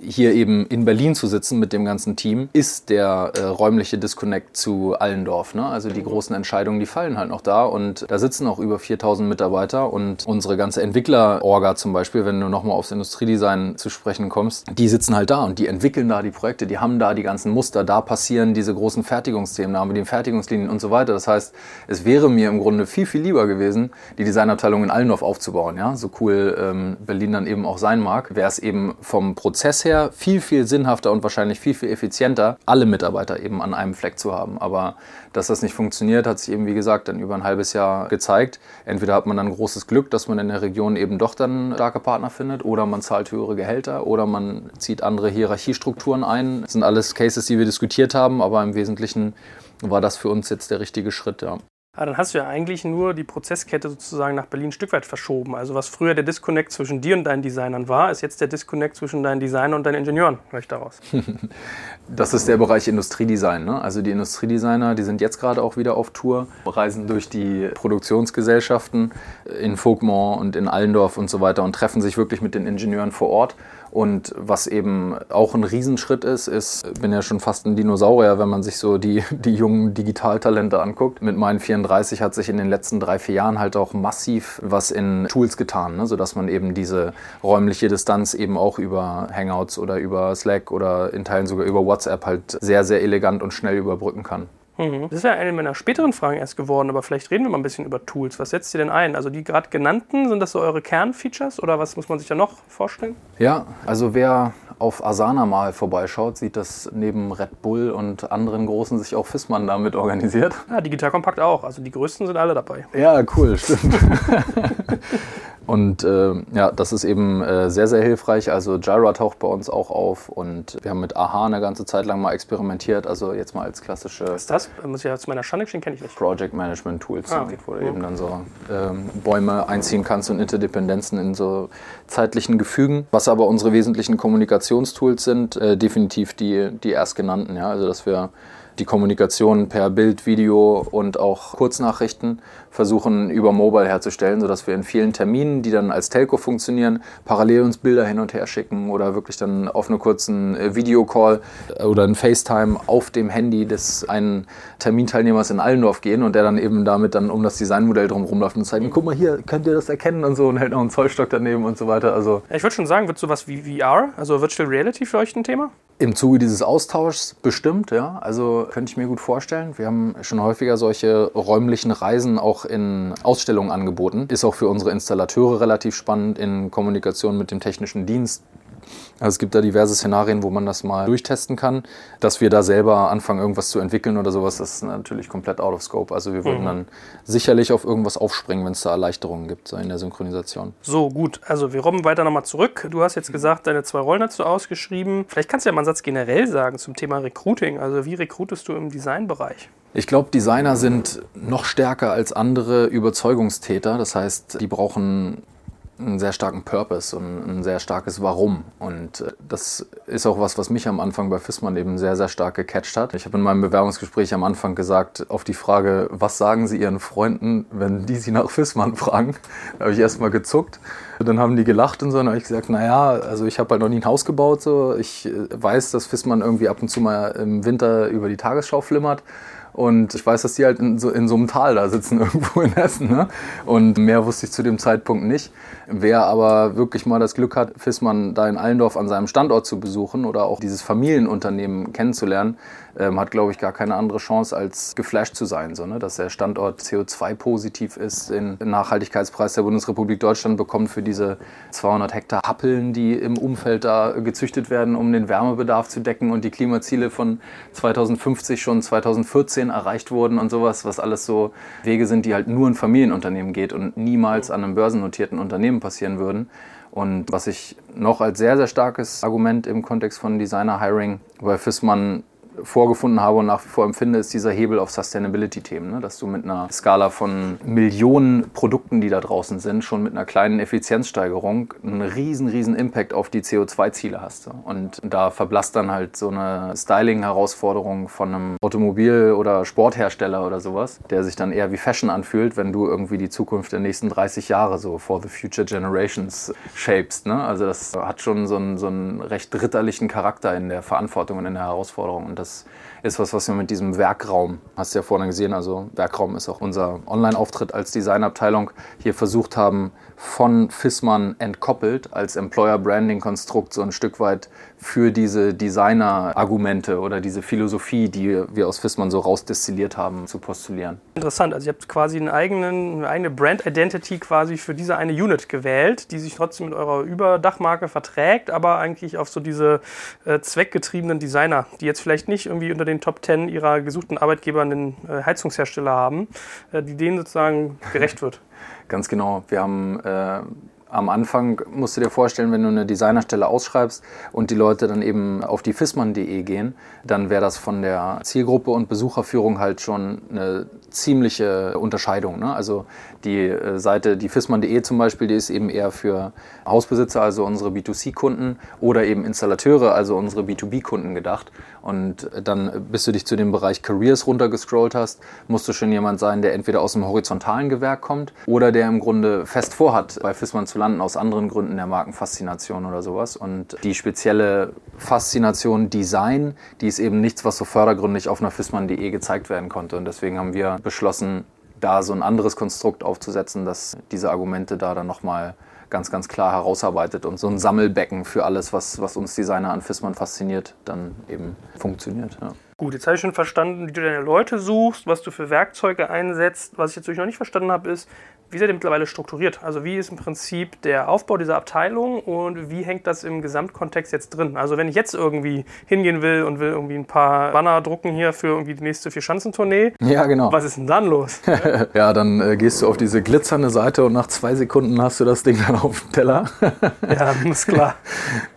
Speaker 2: hier eben in Berlin zu sitzen mit dem ganzen Team, ist der äh, räumliche Disconnect zu Allendorf. Ne? Also die großen Entscheidungen, die fallen halt noch da und da sitzen auch über 4000 Mitarbeiter und unsere ganze Entwickler-Orga zum Beispiel, wenn du nochmal aufs Industriedesign zu sprechen kommst, die sitzen halt da und die entwickeln da die Projekte, die haben da die ganzen Muster, da passieren diese großen Fertigungsthemen, da haben wir die Fertigungslinien und so weiter. Das heißt, es wäre mir im Grunde viel, viel lieber gewesen, die Designabteilung in Allendorf aufzubauen. Ja? So cool ähm, Berlin dann eben auch sein mag, wäre es eben vom Prozess her bisher viel, viel sinnhafter und wahrscheinlich viel, viel effizienter, alle Mitarbeiter eben an einem Fleck zu haben. Aber dass das nicht funktioniert, hat sich eben, wie gesagt, dann über ein halbes Jahr gezeigt. Entweder hat man dann großes Glück, dass man in der Region eben doch dann starke Partner findet, oder man zahlt höhere Gehälter, oder man zieht andere Hierarchiestrukturen ein. Das sind alles Cases, die wir diskutiert haben, aber im Wesentlichen war das für uns jetzt der richtige Schritt. Ja.
Speaker 1: Aber dann hast du ja eigentlich nur die Prozesskette sozusagen nach Berlin ein Stück weit verschoben. Also was früher der Disconnect zwischen dir und deinen Designern war, ist jetzt der Disconnect zwischen deinen Designern und deinen Ingenieuren, höre ich daraus. [laughs]
Speaker 2: das ist der Bereich Industriedesign. Ne? Also die Industriedesigner, die sind jetzt gerade auch wieder auf Tour, reisen durch die Produktionsgesellschaften in Vogtmont und in Allendorf und so weiter und treffen sich wirklich mit den Ingenieuren vor Ort und was eben auch ein Riesenschritt ist, ist, ich bin ja schon fast ein Dinosaurier, wenn man sich so die, [laughs] die jungen Digitaltalente anguckt. Mit meinen 34 hat sich in den letzten drei, vier Jahren halt auch massiv was in Tools getan, ne? sodass man eben diese räumliche Distanz eben auch über Hangouts oder über Slack oder in Teilen sogar über WhatsApp halt sehr, sehr elegant und schnell überbrücken kann.
Speaker 1: Mhm. Das ist ja eine meiner späteren Fragen erst geworden, aber vielleicht reden wir mal ein bisschen über Tools. Was setzt ihr denn ein? Also die gerade genannten, sind das so eure Kernfeatures oder was muss man sich da noch vorstellen?
Speaker 2: Ja, also wer auf Asana mal vorbeischaut, sieht, dass neben Red Bull und anderen Großen sich auch Fissmann damit organisiert.
Speaker 1: Ja, Digital Kompakt auch. Also die größten sind alle dabei.
Speaker 2: Ja, cool, stimmt. [laughs] Und äh, ja, das ist eben äh, sehr, sehr hilfreich. Also Jira taucht bei uns auch auf und wir haben mit AHA eine ganze Zeit lang mal experimentiert. Also jetzt mal als klassische
Speaker 1: Was ist das? Muss ich ja zu meiner Schande gestehen, kenne ich nicht.
Speaker 2: Project Management Tools,
Speaker 1: Ah, okay.
Speaker 2: wo du eben dann so ähm, Bäume einziehen kannst und Interdependenzen in so zeitlichen Gefügen. Was aber unsere wesentlichen Kommunikationstools sind, äh, definitiv die, die erstgenannten. Ja? Also dass wir die Kommunikation per Bild, Video und auch Kurznachrichten versuchen über Mobile herzustellen, sodass wir in vielen Terminen, die dann als Telco funktionieren, parallel uns Bilder hin und her schicken oder wirklich dann auf einen kurzen äh, Videocall oder ein FaceTime auf dem Handy des einen Terminteilnehmers in Allendorf gehen und der dann eben damit dann um das Designmodell drum rumläuft und zeigt, guck mal hier, könnt ihr das erkennen und so und hält noch einen Zollstock daneben und so weiter. Also
Speaker 1: ich würde schon sagen, wird sowas wie VR, also Virtual Reality für euch ein Thema?
Speaker 2: Im Zuge dieses Austauschs bestimmt, ja. Also könnte ich mir gut vorstellen. Wir haben schon häufiger solche räumlichen Reisen auch in Ausstellungen angeboten. Ist auch für unsere Installateure relativ spannend in Kommunikation mit dem technischen Dienst. Also es gibt da diverse Szenarien, wo man das mal durchtesten kann. Dass wir da selber anfangen, irgendwas zu entwickeln oder sowas, das ist natürlich komplett out of scope. Also wir würden dann sicherlich auf irgendwas aufspringen, wenn es da Erleichterungen gibt so in der Synchronisation.
Speaker 1: So, gut. Also, wir robben weiter nochmal zurück. Du hast jetzt gesagt, deine zwei Rollen hast du ausgeschrieben. Vielleicht kannst du ja mal einen Satz generell sagen zum Thema Recruiting. Also, wie rekrutest du im Designbereich?
Speaker 2: Ich glaube, Designer sind noch stärker als andere Überzeugungstäter. Das heißt, die brauchen einen sehr starken Purpose und ein sehr starkes Warum. Und äh, das ist auch was, was mich am Anfang bei Fissmann eben sehr, sehr stark gecatcht hat. Ich habe in meinem Bewerbungsgespräch am Anfang gesagt, auf die Frage, was sagen Sie Ihren Freunden, wenn die Sie nach Fissmann fragen, habe ich erstmal gezuckt. Dann haben die gelacht und so, und habe ich gesagt, naja, also ich habe halt noch nie ein Haus gebaut. So. Ich äh, weiß, dass Fissmann irgendwie ab und zu mal im Winter über die Tagesschau flimmert. Und ich weiß, dass die halt in so, in so einem Tal da sitzen, [laughs] irgendwo in Hessen. Ne? Und mehr wusste ich zu dem Zeitpunkt nicht. Wer aber wirklich mal das Glück hat, Fissmann da in Allendorf an seinem Standort zu besuchen oder auch dieses Familienunternehmen kennenzulernen, ähm, hat, glaube ich, gar keine andere Chance, als geflasht zu sein. So, ne? Dass der Standort CO2-positiv ist, den Nachhaltigkeitspreis der Bundesrepublik Deutschland bekommt für diese 200 Hektar Happeln, die im Umfeld da gezüchtet werden, um den Wärmebedarf zu decken und die Klimaziele von 2050 schon 2014 erreicht wurden und sowas, was alles so Wege sind, die halt nur in Familienunternehmen geht und niemals an einem börsennotierten Unternehmen passieren würden. Und was ich noch als sehr, sehr starkes Argument im Kontext von Designer-Hiring bei Fissmann vorgefunden habe und nach wie vor empfinde, ist dieser Hebel auf Sustainability-Themen. Ne? Dass du mit einer Skala von Millionen Produkten, die da draußen sind, schon mit einer kleinen Effizienzsteigerung einen riesen, riesen Impact auf die CO2-Ziele hast. Und da verblasst dann halt so eine Styling-Herausforderung von einem Automobil- oder Sporthersteller oder sowas, der sich dann eher wie Fashion anfühlt, wenn du irgendwie die Zukunft der nächsten 30 Jahre so for the future generations shapest. Ne? Also das hat schon so einen, so einen recht ritterlichen Charakter in der Verantwortung und in der Herausforderung. Und das ist was, was wir mit diesem Werkraum, hast du ja vorhin gesehen, also Werkraum ist auch unser Online-Auftritt als Designabteilung, hier versucht haben, von Fissmann entkoppelt als Employer-Branding-Konstrukt so ein Stück weit für diese Designer-Argumente oder diese Philosophie, die wir aus Fissmann so rausdestilliert haben, zu postulieren.
Speaker 1: Interessant. Also, ihr habt quasi einen eigenen, eine eigene Brand-Identity quasi für diese eine Unit gewählt, die sich trotzdem mit eurer Überdachmarke verträgt, aber eigentlich auf so diese äh, zweckgetriebenen Designer, die jetzt vielleicht nicht irgendwie unter den Top 10 ihrer gesuchten Arbeitgeber einen äh, Heizungshersteller haben, äh, die denen sozusagen gerecht wird.
Speaker 2: Ganz genau. Wir haben äh, am Anfang, musst du dir vorstellen, wenn du eine Designerstelle ausschreibst und die Leute dann eben auf die fissmann.de gehen, dann wäre das von der Zielgruppe und Besucherführung halt schon eine ziemliche Unterscheidung. Ne? Also die äh, Seite, die fissmann.de zum Beispiel, die ist eben eher für Hausbesitzer, also unsere B2C-Kunden oder eben Installateure, also unsere B2B-Kunden gedacht. Und dann, bis du dich zu dem Bereich Careers runtergescrollt hast, musst du schon jemand sein, der entweder aus dem horizontalen Gewerk kommt oder der im Grunde fest vorhat, bei Fissmann zu landen, aus anderen Gründen der Markenfaszination oder sowas. Und die spezielle Faszination Design, die ist eben nichts, was so fördergründig auf einer fissmann.de gezeigt werden konnte. Und deswegen haben wir beschlossen, da so ein anderes Konstrukt aufzusetzen, dass diese Argumente da dann nochmal ganz, ganz klar herausarbeitet und so ein Sammelbecken für alles, was, was uns Designer an Fissmann fasziniert, dann eben funktioniert. Ja.
Speaker 1: Gut, jetzt habe ich schon verstanden, wie du deine Leute suchst, was du für Werkzeuge einsetzt. Was ich jetzt natürlich noch nicht verstanden habe, ist, wie seid ihr mittlerweile strukturiert? Also wie ist im Prinzip der Aufbau dieser Abteilung und wie hängt das im Gesamtkontext jetzt drin? Also wenn ich jetzt irgendwie hingehen will und will irgendwie ein paar Banner drucken hier für irgendwie die nächste Vier-Schanzentournee,
Speaker 2: Ja, genau.
Speaker 1: was ist denn dann los? [laughs]
Speaker 2: Ja, dann äh, gehst du auf diese glitzernde Seite und nach zwei Sekunden hast du das Ding [laughs] dann auf dem Teller. [laughs]
Speaker 1: ja, ist klar.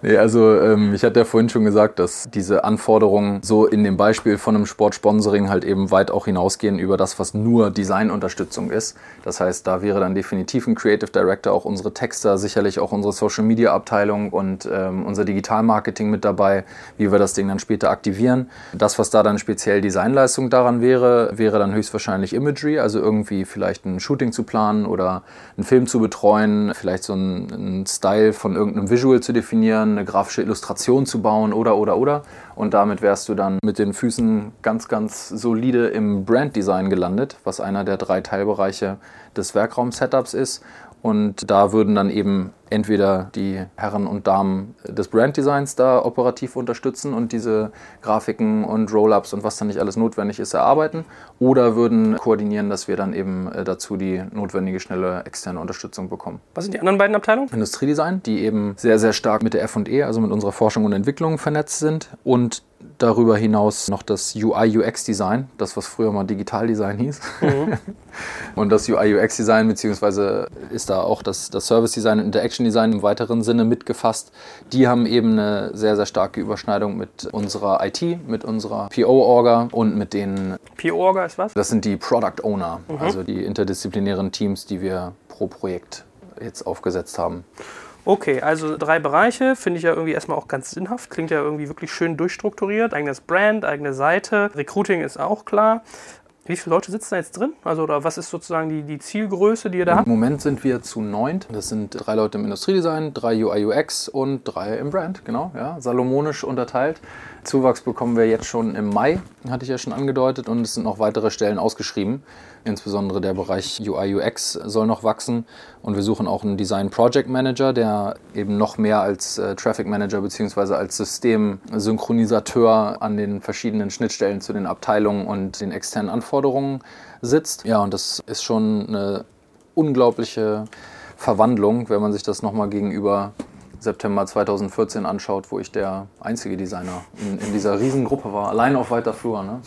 Speaker 2: Nee, also ähm, ich hatte ja vorhin schon gesagt, dass diese Anforderungen so in dem Beispiel von einem Sportsponsoring halt eben weit auch hinausgehen über das, was nur Designunterstützung ist. Das heißt, da wäre dann definitiv ein Creative Director, auch unsere Texter, sicherlich auch unsere Social Media Abteilung und ähm, unser Digitalmarketing mit dabei, wie wir das Ding dann später aktivieren. Das, was da dann speziell Designleistung daran wäre, wäre dann höchstwahrscheinlich Imagery, also irgendwie vielleicht ein Shooting zu planen oder einen Film zu betreuen, vielleicht so einen, einen Style von irgendeinem Visual zu definieren, eine grafische Illustration zu bauen oder oder oder. Und damit wärst du dann mit den Füßen ganz, ganz solide im Branddesign gelandet, was einer der drei Teilbereiche des Werkraum-Setups ist. Und da würden dann eben entweder die Herren und Damen des Branddesigns da operativ unterstützen und diese Grafiken und Roll-ups und was dann nicht alles notwendig ist erarbeiten oder würden koordinieren, dass wir dann eben äh, dazu die notwendige schnelle externe Unterstützung bekommen.
Speaker 1: Was sind die anderen beiden Abteilungen?
Speaker 2: Industriedesign, die eben sehr, sehr stark mit der F&E, also mit unserer Forschung und Entwicklung vernetzt sind und darüber hinaus noch das UI-UX-Design, das was früher mal Digitaldesign hieß. [laughs] und das UI-UX-Design, beziehungsweise ist da auch das, das Service-Design und Interaction-Design im weiteren Sinne mitgefasst. Die haben eben eine sehr, sehr starke Überschneidung mit unserer IT, mit unserer PO-Orga und mit den,
Speaker 1: P-Orga ist was?
Speaker 2: das sind die Product Owner, also die interdisziplinären Teams, die wir pro Projekt jetzt aufgesetzt haben.
Speaker 1: Okay, also drei Bereiche finde ich ja irgendwie erstmal auch ganz sinnhaft. Klingt ja irgendwie wirklich schön durchstrukturiert. Eigenes Brand, eigene Seite. Recruiting ist auch klar. Wie viele Leute sitzen da jetzt drin? Also, oder was ist sozusagen die, die Zielgröße, die ihr da habt?
Speaker 2: Im Moment sind wir zu neunt. Das sind drei Leute im Industriedesign, drei UI/UX und drei im Brand, genau, ja, salomonisch unterteilt. Zuwachs bekommen wir jetzt schon im Mai, hatte ich ja schon angedeutet, und es sind noch weitere Stellen ausgeschrieben. Insbesondere der Bereich UI/UX soll noch wachsen und wir suchen auch einen Design Project Manager, der eben noch mehr als äh, Traffic Manager bzw. als Systemsynchronisateur an den verschiedenen Schnittstellen zu den Abteilungen und den externen Anforderungen sitzt. Ja, und das ist schon eine unglaubliche Verwandlung, wenn man sich das nochmal gegenüber September 2014 anschaut, wo ich der einzige Designer in, in dieser Riesengruppe war, allein auf weiter Flur. Ne?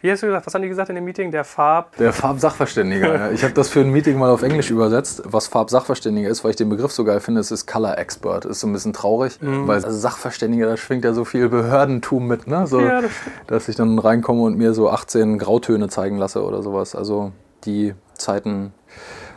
Speaker 1: Wie hast du gesagt? Was haben die gesagt in dem Meeting? Der Farb.
Speaker 2: Der Farbsachverständige. ja. Ich habe das für ein Meeting mal auf Englisch übersetzt. Was Farbsachverständige ist, weil ich den Begriff so geil finde, ist, ist Color Expert. Ist so ein bisschen traurig, weil also Sachverständiger, da schwingt ja so viel Behördentum mit, ne? so,
Speaker 1: Ja, das
Speaker 2: dass ich dann reinkomme und mir so 18 Grautöne zeigen lasse oder sowas. Also die Zeiten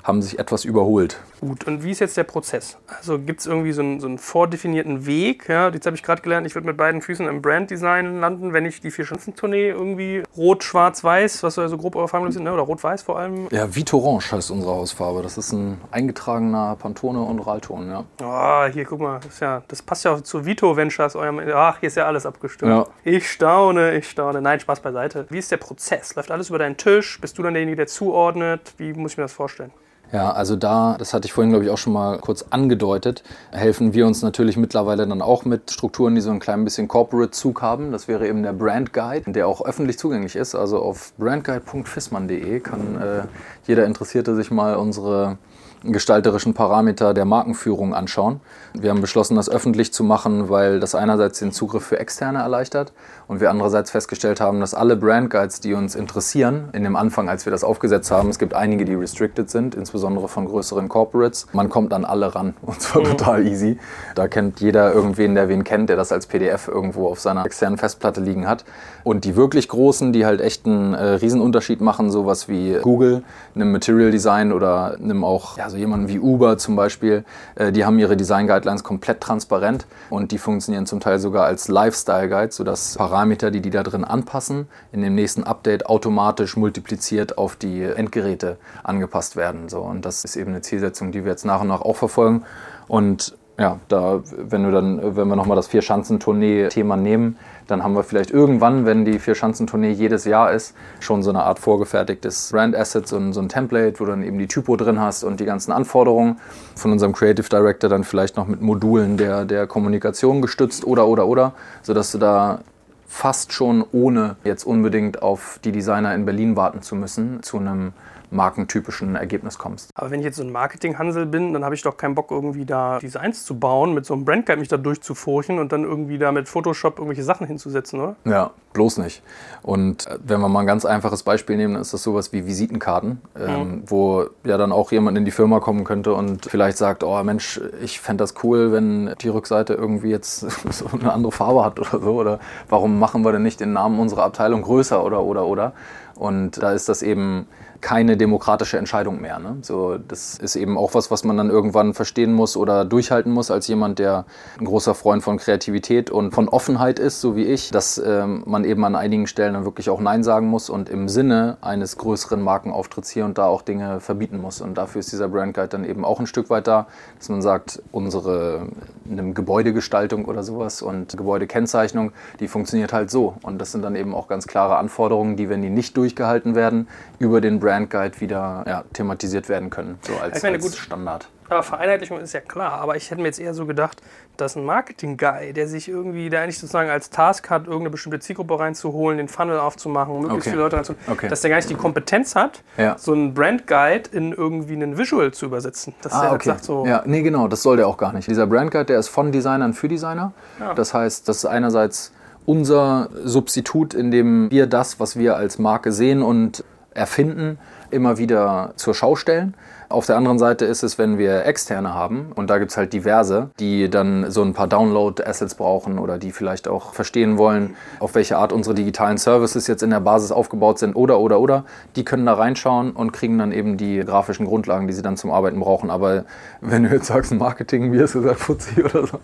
Speaker 2: haben sich etwas überholt.
Speaker 1: Gut, und wie ist jetzt der Prozess? Also gibt es irgendwie so einen, so einen vordefinierten Weg? Ja, jetzt habe ich gerade gelernt, ich würde mit beiden Füßen im Branddesign landen, wenn ich die Vier-Schanzentournee irgendwie rot, schwarz, weiß, was so also grob eure Farben sind, ne? oder rot-weiß vor allem.
Speaker 2: Ja, Vitorange heißt unsere Hausfarbe. Das ist ein eingetragener Pantone- und Ralton, ja.
Speaker 1: Ah, hier, guck mal, das, ja, das passt ja auch zu Vito Ventures, eurem. Ach, hier ist ja alles abgestimmt.
Speaker 2: Ja.
Speaker 1: Ich staune, ich staune. Nein, Spaß beiseite. Wie ist der Prozess? Läuft alles über deinen Tisch? Bist du dann derjenige, der zuordnet? Wie muss ich mir das vorstellen?
Speaker 2: Ja, also da, das hatte ich vorhin, glaube ich, auch schon mal kurz angedeutet, helfen wir uns natürlich mittlerweile dann auch mit Strukturen, die so ein klein bisschen Corporate-Zug haben. Das wäre eben der Brand Guide, der auch öffentlich zugänglich ist. Also auf brandguide.fissmann.de kann äh, jeder Interessierte sich mal unsere gestalterischen Parameter der Markenführung anschauen. Wir haben beschlossen, das öffentlich zu machen, weil das einerseits den Zugriff für Externe erleichtert und wir andererseits festgestellt haben, dass alle Brand Guides, die uns interessieren, in dem Anfang, als wir das aufgesetzt haben, es gibt einige, die restricted sind, insbesondere von größeren Corporates. Man kommt an alle ran [laughs] und zwar total easy. Da kennt jeder irgendwen, der wen kennt, der das als PDF irgendwo auf seiner externen Festplatte liegen hat. Und die wirklich großen, die halt echt einen äh, Riesenunterschied machen, sowas wie Google, einem Material Design oder einem auch, ja, so jemanden wie Uber zum Beispiel, äh, die haben ihre Design Guidelines komplett transparent und die funktionieren zum Teil sogar als Lifestyle Guide, sodass Parameter, die die da drin anpassen, in dem nächsten Update automatisch multipliziert auf die Endgeräte angepasst werden. So. Und das ist eben eine Zielsetzung, die wir jetzt nach und nach auch verfolgen. Und ja, da, wenn du dann, wenn wir nochmal das Vier-Schanzentournee-Thema nehmen, dann haben wir vielleicht irgendwann, wenn die Vier-Schanzentournee jedes Jahr ist, schon so eine Art vorgefertigtes Brand Asset, so so ein Template, wo du dann eben die Typo drin hast und die ganzen Anforderungen von unserem Creative Director dann vielleicht noch mit Modulen der, der Kommunikation gestützt oder, oder, oder, sodass du da fast schon ohne jetzt unbedingt auf die Designer in Berlin warten zu müssen, zu einem markentypischen Ergebnis kommst.
Speaker 1: Aber wenn ich jetzt so ein Marketinghansel bin, dann habe ich doch keinen Bock, irgendwie da Designs zu bauen, mit so einem Brandguide mich da durchzufurchen und dann irgendwie da mit Photoshop irgendwelche Sachen hinzusetzen, oder?
Speaker 2: Ja, bloß nicht. Und äh, wenn wir mal ein ganz einfaches Beispiel nehmen, dann ist das sowas wie Visitenkarten, ähm,
Speaker 1: Mhm.
Speaker 2: wo ja dann auch jemand in die Firma kommen könnte und vielleicht sagt, oh Mensch, ich fände das cool, wenn die Rückseite irgendwie jetzt [laughs] so eine andere Farbe hat oder so. Oder warum machen wir denn nicht den Namen unserer Abteilung größer oder oder oder? Und da ist das eben keine demokratische Entscheidung mehr. Ne? So, das ist eben auch was, was man dann irgendwann verstehen muss oder durchhalten muss als jemand, der ein großer Freund von Kreativität und von Offenheit ist, so wie ich, dass ähm, man eben an einigen Stellen dann wirklich auch Nein sagen muss und im Sinne eines größeren Markenauftritts hier und da auch Dinge verbieten muss. Und dafür ist dieser Brand Guide dann eben auch ein Stück weit da, dass man sagt, unsere eine Gebäudegestaltung oder sowas und Gebäudekennzeichnung, die funktioniert halt so. Und das sind dann eben auch ganz klare Anforderungen, die, wenn die nicht durchgehalten werden, über den Brand Guide wieder ja, thematisiert werden können, so als,
Speaker 1: Ich meine,
Speaker 2: als
Speaker 1: gut.
Speaker 2: Standard.
Speaker 1: Aber Vereinheitlichung ist ja klar. Aber ich hätte mir jetzt eher so gedacht, dass ein Marketing-Guy, der sich irgendwie, der eigentlich sozusagen als Task hat, irgendeine bestimmte Zielgruppe reinzuholen, den Funnel aufzumachen, möglichst
Speaker 2: Okay.
Speaker 1: viele Leute reinzuholen,
Speaker 2: Okay.
Speaker 1: dass der gar nicht die Kompetenz hat,
Speaker 2: Ja.
Speaker 1: so einen Brand-Guide in irgendwie einen Visual zu übersetzen. Dass der
Speaker 2: Ah,
Speaker 1: halt
Speaker 2: okay.
Speaker 1: sagt so,
Speaker 2: Ja, nee, genau, das soll der auch gar nicht. Dieser Brand Guide, der ist von Designern für Designer.
Speaker 1: Ja.
Speaker 2: Das heißt, das ist einerseits unser Substitut, in dem wir das, was wir als Marke sehen und erfinden, immer wieder zur Schau stellen. Auf der anderen Seite ist es, wenn wir externe haben, und da gibt es halt diverse, die dann so ein paar Download-Assets brauchen oder die vielleicht auch verstehen wollen, auf welche Art unsere digitalen Services jetzt in der Basis aufgebaut sind oder, oder, oder, die können da reinschauen und kriegen dann eben die grafischen Grundlagen, die sie dann zum Arbeiten brauchen. Aber wenn du jetzt sagst, Marketing, wie hast du gesagt, Fuzzi oder so,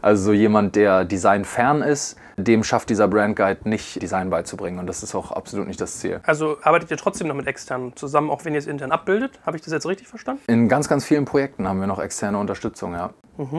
Speaker 2: also so jemand, der designfern ist, dem schafft dieser Brand Guide nicht, Design beizubringen. Und das ist auch absolut nicht das Ziel.
Speaker 1: Also arbeitet ihr trotzdem noch mit externen zusammen, auch wenn ihr es intern abbildet? Habe ich das jetzt richtig verstanden?
Speaker 2: In ganz, ganz vielen Projekten haben wir noch externe Unterstützung, ja.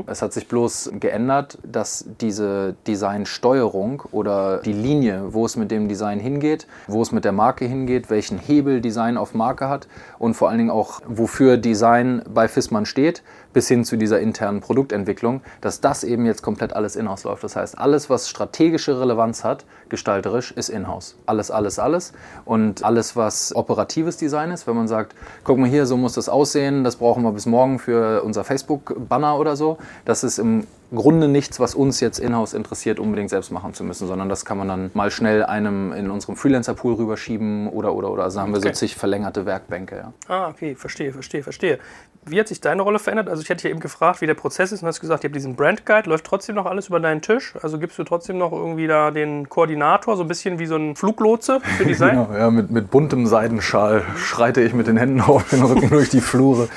Speaker 2: Es hat sich bloß geändert, dass diese Designsteuerung oder die Linie, wo es mit dem Design hingeht, wo es mit der Marke hingeht, welchen Hebel Design auf Marke hat und vor allen Dingen auch, wofür Design bei Fissmann steht, bis hin zu dieser internen Produktentwicklung, dass das eben jetzt komplett alles in-house läuft. Das heißt, alles, was strategische Relevanz hat, gestalterisch, ist in-house. Alles, alles, alles. Und alles, was operatives Design ist, wenn man sagt, guck mal hier, so muss das aussehen, das brauchen wir bis morgen für unser Facebook-Banner oder so, das ist im Grunde nichts, was uns jetzt in-house interessiert, unbedingt selbst machen zu müssen, sondern das kann man dann mal schnell einem in unserem Freelancer-Pool rüberschieben oder, oder, oder. Also haben wir so
Speaker 1: Okay.
Speaker 2: zig verlängerte Werkbänke, ja.
Speaker 1: Ah, okay, verstehe, verstehe, verstehe. Wie hat sich deine Rolle verändert? Also ich hätte ja eben gefragt, wie der Prozess ist und hast gesagt, ihr habt diesen Brand Guide, läuft trotzdem noch alles über deinen Tisch? Also gibst du trotzdem noch irgendwie da den Koordinator, so ein bisschen wie so ein Fluglotse für Design?
Speaker 2: Genau, [laughs] ja, mit, mit buntem Seidenschal schreite ich mit den Händen auf den Rücken durch die Flure.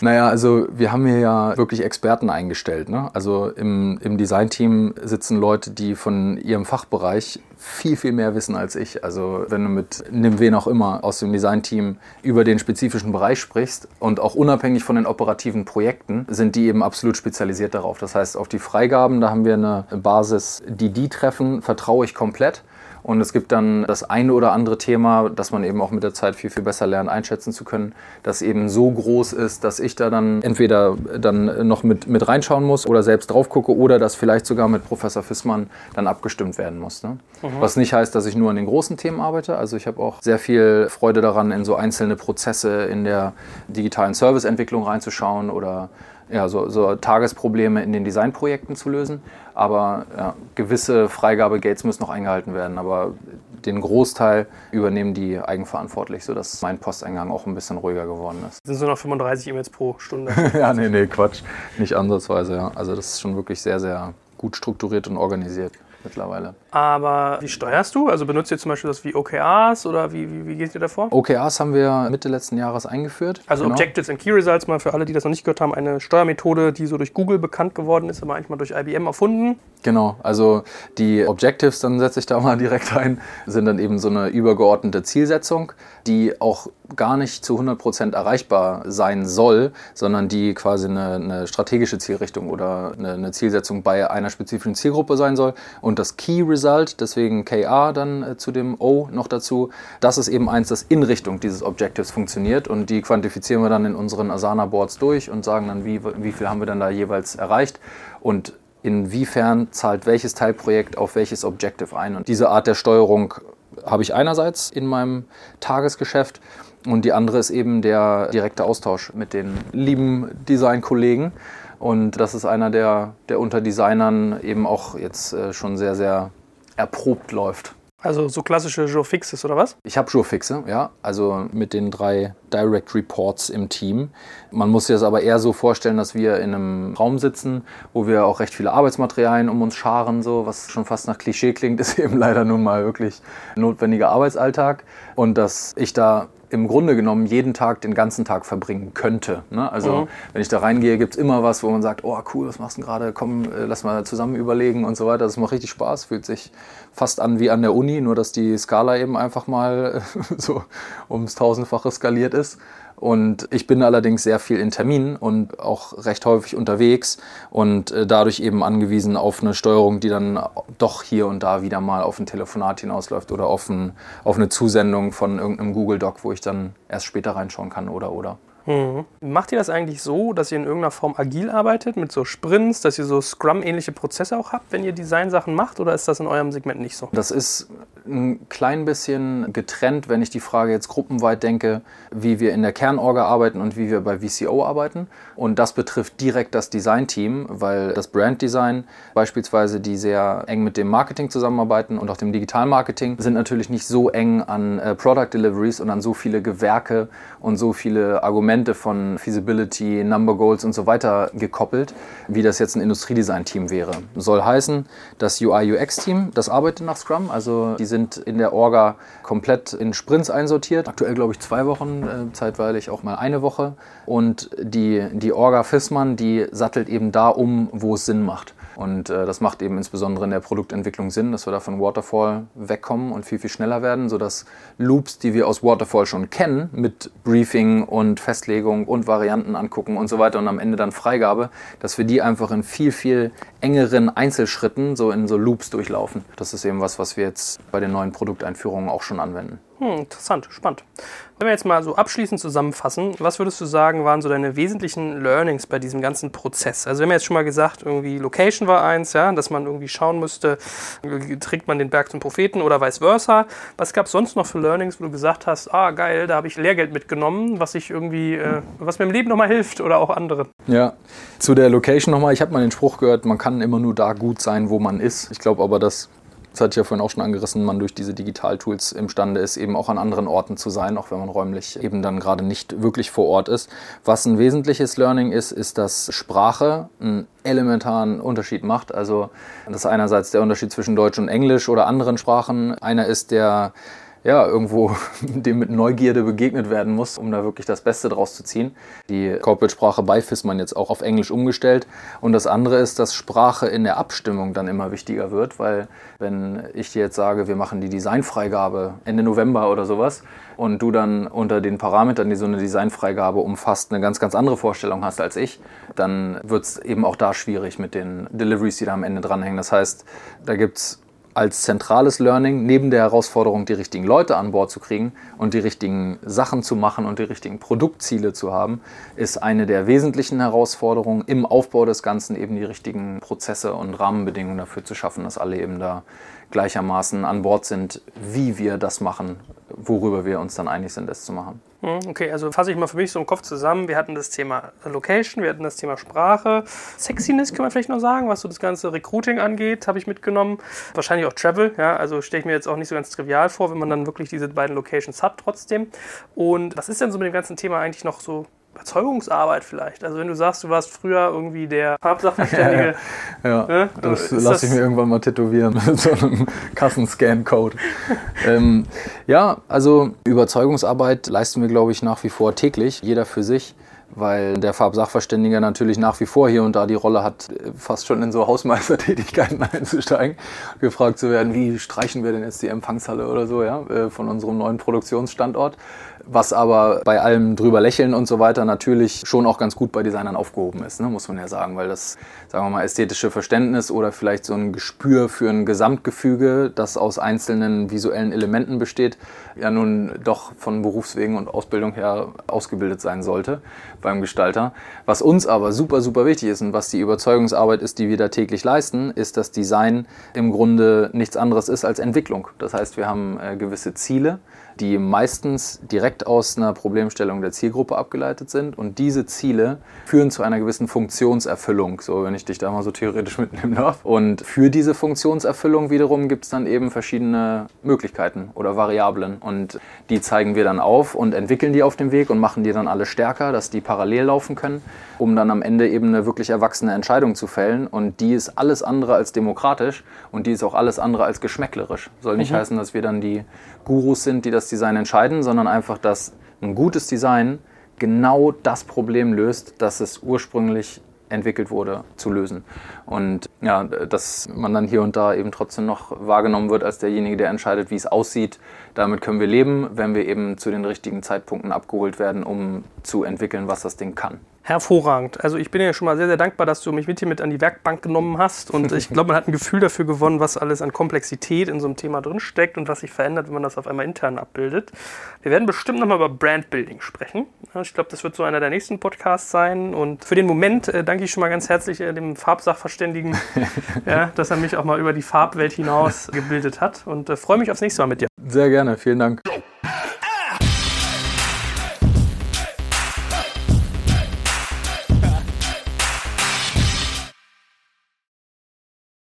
Speaker 2: Naja, also wir haben hier ja wirklich Experten eingestellt. Ne? Also im, im Designteam sitzen Leute, die von ihrem Fachbereich viel, viel mehr wissen als ich. Also wenn du mit nimm wen auch immer aus dem Designteam über den spezifischen Bereich sprichst und auch unabhängig von den operativen Projekten, sind die eben absolut spezialisiert darauf. Das heißt, auf die Freigaben, da haben wir eine Basis, die die treffen, vertraue ich komplett. Und es gibt dann das eine oder andere Thema, das man eben auch mit der Zeit viel, viel besser lernt einschätzen zu können, das eben so groß ist, dass ich da dann entweder dann noch mit, mit reinschauen muss oder selbst drauf gucke oder das vielleicht sogar mit Professor Fissmann dann abgestimmt werden muss. Ne? Was nicht heißt, dass ich nur an den großen Themen arbeite. Also ich habe auch sehr viel Freude daran, in so einzelne Prozesse in der digitalen Serviceentwicklung reinzuschauen oder ja, so, so Tagesprobleme in den Designprojekten zu lösen. Aber ja, gewisse Freigabegates müssen noch eingehalten werden. Aber den Großteil übernehmen die eigenverantwortlich, sodass mein Posteingang auch ein bisschen ruhiger geworden ist.
Speaker 1: sind so noch 35 E-Mails pro Stunde. [laughs]
Speaker 2: ja, nee, nee, Quatsch. Nicht ansatzweise, ja. Also das ist schon wirklich sehr, sehr gut strukturiert und organisiert mittlerweile.
Speaker 1: Aber wie steuerst du? Also benutzt ihr zum Beispiel das wie OKRs oder wie, wie, wie geht ihr davor?
Speaker 2: OKRs haben wir Mitte letzten Jahres eingeführt.
Speaker 1: Also
Speaker 2: Genau.
Speaker 1: Objectives and Key Results, mal für alle, die das noch nicht gehört haben, eine Steuermethode, die so durch Google bekannt geworden ist, aber eigentlich mal durch IBM erfunden.
Speaker 2: Genau, also die Objectives, dann setze ich da mal [laughs] direkt ein, sind dann eben so eine übergeordnete Zielsetzung, die auch gar nicht zu 100% erreichbar sein soll, sondern die quasi eine, eine strategische Zielrichtung oder eine, eine Zielsetzung bei einer spezifischen Zielgruppe sein soll. Und das Key Result, deswegen KR dann äh, zu dem O noch dazu, das ist eben eins, das in Richtung dieses Objectives funktioniert und die quantifizieren wir dann in unseren Asana-Boards durch und sagen dann, wie, wie viel haben wir dann da jeweils erreicht. Und inwiefern zahlt welches Teilprojekt auf welches Objective ein. Und diese Art der Steuerung habe ich einerseits in meinem Tagesgeschäft und die andere ist eben der direkte Austausch mit den lieben Designkollegen. Und das ist einer, der, der unter Designern eben auch jetzt äh, schon sehr, sehr erprobt läuft.
Speaker 1: Also so klassische Joe Fixes oder was?
Speaker 2: Ich habe Joe Fixe, ja. Also mit den drei Direct Reports im Team. Man muss sich das aber eher so vorstellen, dass wir in einem Raum sitzen, wo wir auch recht viele Arbeitsmaterialien um uns scharen, so was schon fast nach Klischee klingt, [laughs] ist eben leider nun mal wirklich notwendiger Arbeitsalltag. Und dass ich da im Grunde genommen jeden Tag den ganzen Tag verbringen könnte. Ne? Also mhm. wenn ich da reingehe, gibt es immer was, wo man sagt, oh cool, was machst du gerade? Komm, äh, lass mal zusammen überlegen und so weiter. Das macht richtig Spaß, fühlt sich fast an wie an der Uni, nur dass die Skala eben einfach mal [laughs] so ums tausendfache skaliert ist. Und ich bin allerdings sehr viel in Terminen und auch recht häufig unterwegs und äh, dadurch eben angewiesen auf eine Steuerung, die dann doch hier und da wieder mal auf ein Telefonat hinausläuft oder auf, ein, auf eine Zusendung von irgendeinem Google Doc, wo ich dann erst später reinschauen kann oder oder.
Speaker 1: Mhm. Macht ihr das eigentlich so, dass ihr in irgendeiner Form agil arbeitet, mit so Sprints, dass ihr so Scrum-ähnliche Prozesse auch habt, wenn ihr Designsachen macht, oder ist das in eurem Segment nicht so?
Speaker 2: Das ist ein klein bisschen getrennt, wenn ich die Frage jetzt gruppenweit denke, wie wir in der Kernorga arbeiten und wie wir bei VCO arbeiten. Und das betrifft direkt das Design-Team, weil das Brand-Design beispielsweise, die sehr eng mit dem Marketing zusammenarbeiten und auch dem Digital-Marketing, sind natürlich nicht so eng an äh, Product Deliveries und an so viele Gewerke und so viele Argumente von Feasibility, Number Goals und so weiter gekoppelt, wie das jetzt ein Industriedesign-Team wäre. Soll heißen, das UI-UX-Team, das arbeitet nach Scrum, also die sind in der Orga komplett in Sprints einsortiert. Aktuell glaube ich zwei Wochen, äh, zeitweilig auch mal eine Woche. Und die, die Orga Fissmann, die sattelt eben da um, wo es Sinn macht. Und äh, das macht eben insbesondere in der Produktentwicklung Sinn, dass wir da von Waterfall wegkommen und viel, viel schneller werden, sodass Loops, die wir aus Waterfall schon kennen, mit Briefing und Festlegung und Varianten angucken und so weiter und am Ende dann Freigabe, dass wir die einfach in viel, viel engeren Einzelschritten, so in so Loops durchlaufen. Das ist eben was, was wir jetzt bei den neuen Produkteinführungen auch schon anwenden.
Speaker 1: Hm, interessant, spannend. Wenn wir jetzt mal so abschließend zusammenfassen, was würdest du sagen, waren so deine wesentlichen Learnings bei diesem ganzen Prozess? Also wir haben jetzt schon mal gesagt, irgendwie Location war eins, ja, dass man irgendwie schauen müsste, trägt man den Berg zum Propheten oder vice versa. Was gab es sonst noch für Learnings, wo du gesagt hast, ah geil, da habe ich Lehrgeld mitgenommen, was ich irgendwie, äh, was mir im Leben nochmal hilft oder auch andere?
Speaker 2: Ja, zu der Location nochmal, ich habe mal den Spruch gehört, man kann immer nur da gut sein, wo man ist. Ich glaube aber, dass das hatte ich ja vorhin auch schon angerissen, man durch diese Digitaltools imstande ist, eben auch an anderen Orten zu sein, auch wenn man räumlich eben dann gerade nicht wirklich vor Ort ist. Was ein wesentliches Learning ist, ist, dass Sprache einen elementaren Unterschied macht. Also das ist einerseits der Unterschied zwischen Deutsch und Englisch oder anderen Sprachen. Einer ist der ja, irgendwo [laughs] dem mit Neugierde begegnet werden muss, um da wirklich das Beste draus zu ziehen. Die Corporate-Sprache bei FISMAN jetzt auch auf Englisch umgestellt. Und das andere ist, dass Sprache in der Abstimmung dann immer wichtiger wird, weil wenn ich dir jetzt sage, wir machen die Designfreigabe Ende November oder sowas und du dann unter den Parametern, die so eine Designfreigabe umfasst, eine ganz, ganz andere Vorstellung hast als ich, dann wird es eben auch da schwierig mit den Deliveries, die da am Ende dranhängen. Das heißt, da gibt es als zentrales Learning neben der Herausforderung, die richtigen Leute an Bord zu kriegen und die richtigen Sachen zu machen und die richtigen Produktziele zu haben, ist eine der wesentlichen Herausforderungen im Aufbau des Ganzen eben die richtigen Prozesse und Rahmenbedingungen dafür zu schaffen, dass alle eben da gleichermaßen an Bord sind, wie wir das machen, worüber wir uns dann einig sind, es zu machen.
Speaker 1: Hm, okay, also fasse ich mal für mich so im Kopf zusammen. Wir hatten das Thema Location, wir hatten das Thema Sprache. Sexiness können wir vielleicht noch sagen, was so das ganze Recruiting angeht, habe ich mitgenommen. Wahrscheinlich auch Travel, ja, also stelle ich mir jetzt auch nicht so ganz trivial vor, wenn man dann wirklich diese beiden Locations hat trotzdem. Und was ist denn so mit dem ganzen Thema eigentlich noch so Überzeugungsarbeit vielleicht. Also wenn du sagst, du warst früher irgendwie der Farbsachverständige. [laughs]
Speaker 2: ja, ne? das lasse ich mir irgendwann mal tätowieren [laughs] mit so einem Kassenscan-Code. ähm, ja, also Überzeugungsarbeit leisten wir, glaube ich, nach wie vor täglich, jeder für sich weil der Farbsachverständige natürlich nach wie vor hier und da die Rolle hat, fast schon in so Hausmeistertätigkeiten [laughs] einzusteigen, gefragt zu werden, wie streichen wir denn jetzt die Empfangshalle oder so, ja, äh, von unserem neuen Produktionsstandort. Was aber bei allem drüber lächeln und so weiter natürlich schon auch ganz gut bei Designern aufgehoben ist, ne, muss man ja sagen, weil das, sagen wir mal, ästhetische Verständnis oder vielleicht so ein Gespür für ein Gesamtgefüge, das aus einzelnen visuellen Elementen besteht, ja nun doch von Berufswegen und Ausbildung her ausgebildet sein sollte beim Gestalter. Was uns aber super, super wichtig ist und was die Überzeugungsarbeit ist, die wir da täglich leisten, ist, dass Design im Grunde nichts anderes ist als Entwicklung. Das heißt, wir haben äh, gewisse Ziele, die meistens direkt aus einer Problemstellung der Zielgruppe abgeleitet sind. Und diese Ziele führen zu einer gewissen Funktionserfüllung, so wenn ich dich da mal so theoretisch [laughs] mitnehmen darf. Und für diese Funktionserfüllung wiederum gibt es dann eben verschiedene Möglichkeiten oder Variablen. Und die zeigen wir dann auf und entwickeln die auf dem Weg und machen die dann alle stärker, dass die parallel laufen können, um dann am Ende eben eine wirklich erwachsene Entscheidung zu fällen. Und die ist alles andere als demokratisch und die ist auch alles andere als geschmäcklerisch. Soll nicht mhm. heißen, dass wir dann die Gurus sind, die das Design entscheiden, sondern einfach, dass ein gutes Design genau das Problem löst, das es ursprünglich entwickelt wurde, zu lösen. Und ja, dass man dann hier und da eben trotzdem noch wahrgenommen wird als derjenige, der entscheidet, wie es aussieht, damit können wir leben, wenn wir eben zu den richtigen Zeitpunkten abgeholt werden, um zu entwickeln, was das Ding kann.
Speaker 1: Hervorragend. Also ich bin ja schon mal sehr, sehr dankbar, dass du mich mit hier mit an die Werkbank genommen hast. Und ich [laughs] glaube, man hat ein Gefühl dafür gewonnen, was alles an Komplexität in so einem Thema drinsteckt und was sich verändert, wenn man das auf einmal intern abbildet. Wir werden bestimmt nochmal über Brandbuilding sprechen. Ich glaube, das wird so einer der nächsten Podcasts sein. Und für den Moment äh, danke ich schon mal ganz herzlich äh, dem Farbsachverständigen, [laughs] ja, dass er mich auch mal über die Farbwelt hinaus gebildet hat. Und äh, freue mich aufs nächste Mal mit dir.
Speaker 2: Sehr gerne. Vielen Dank.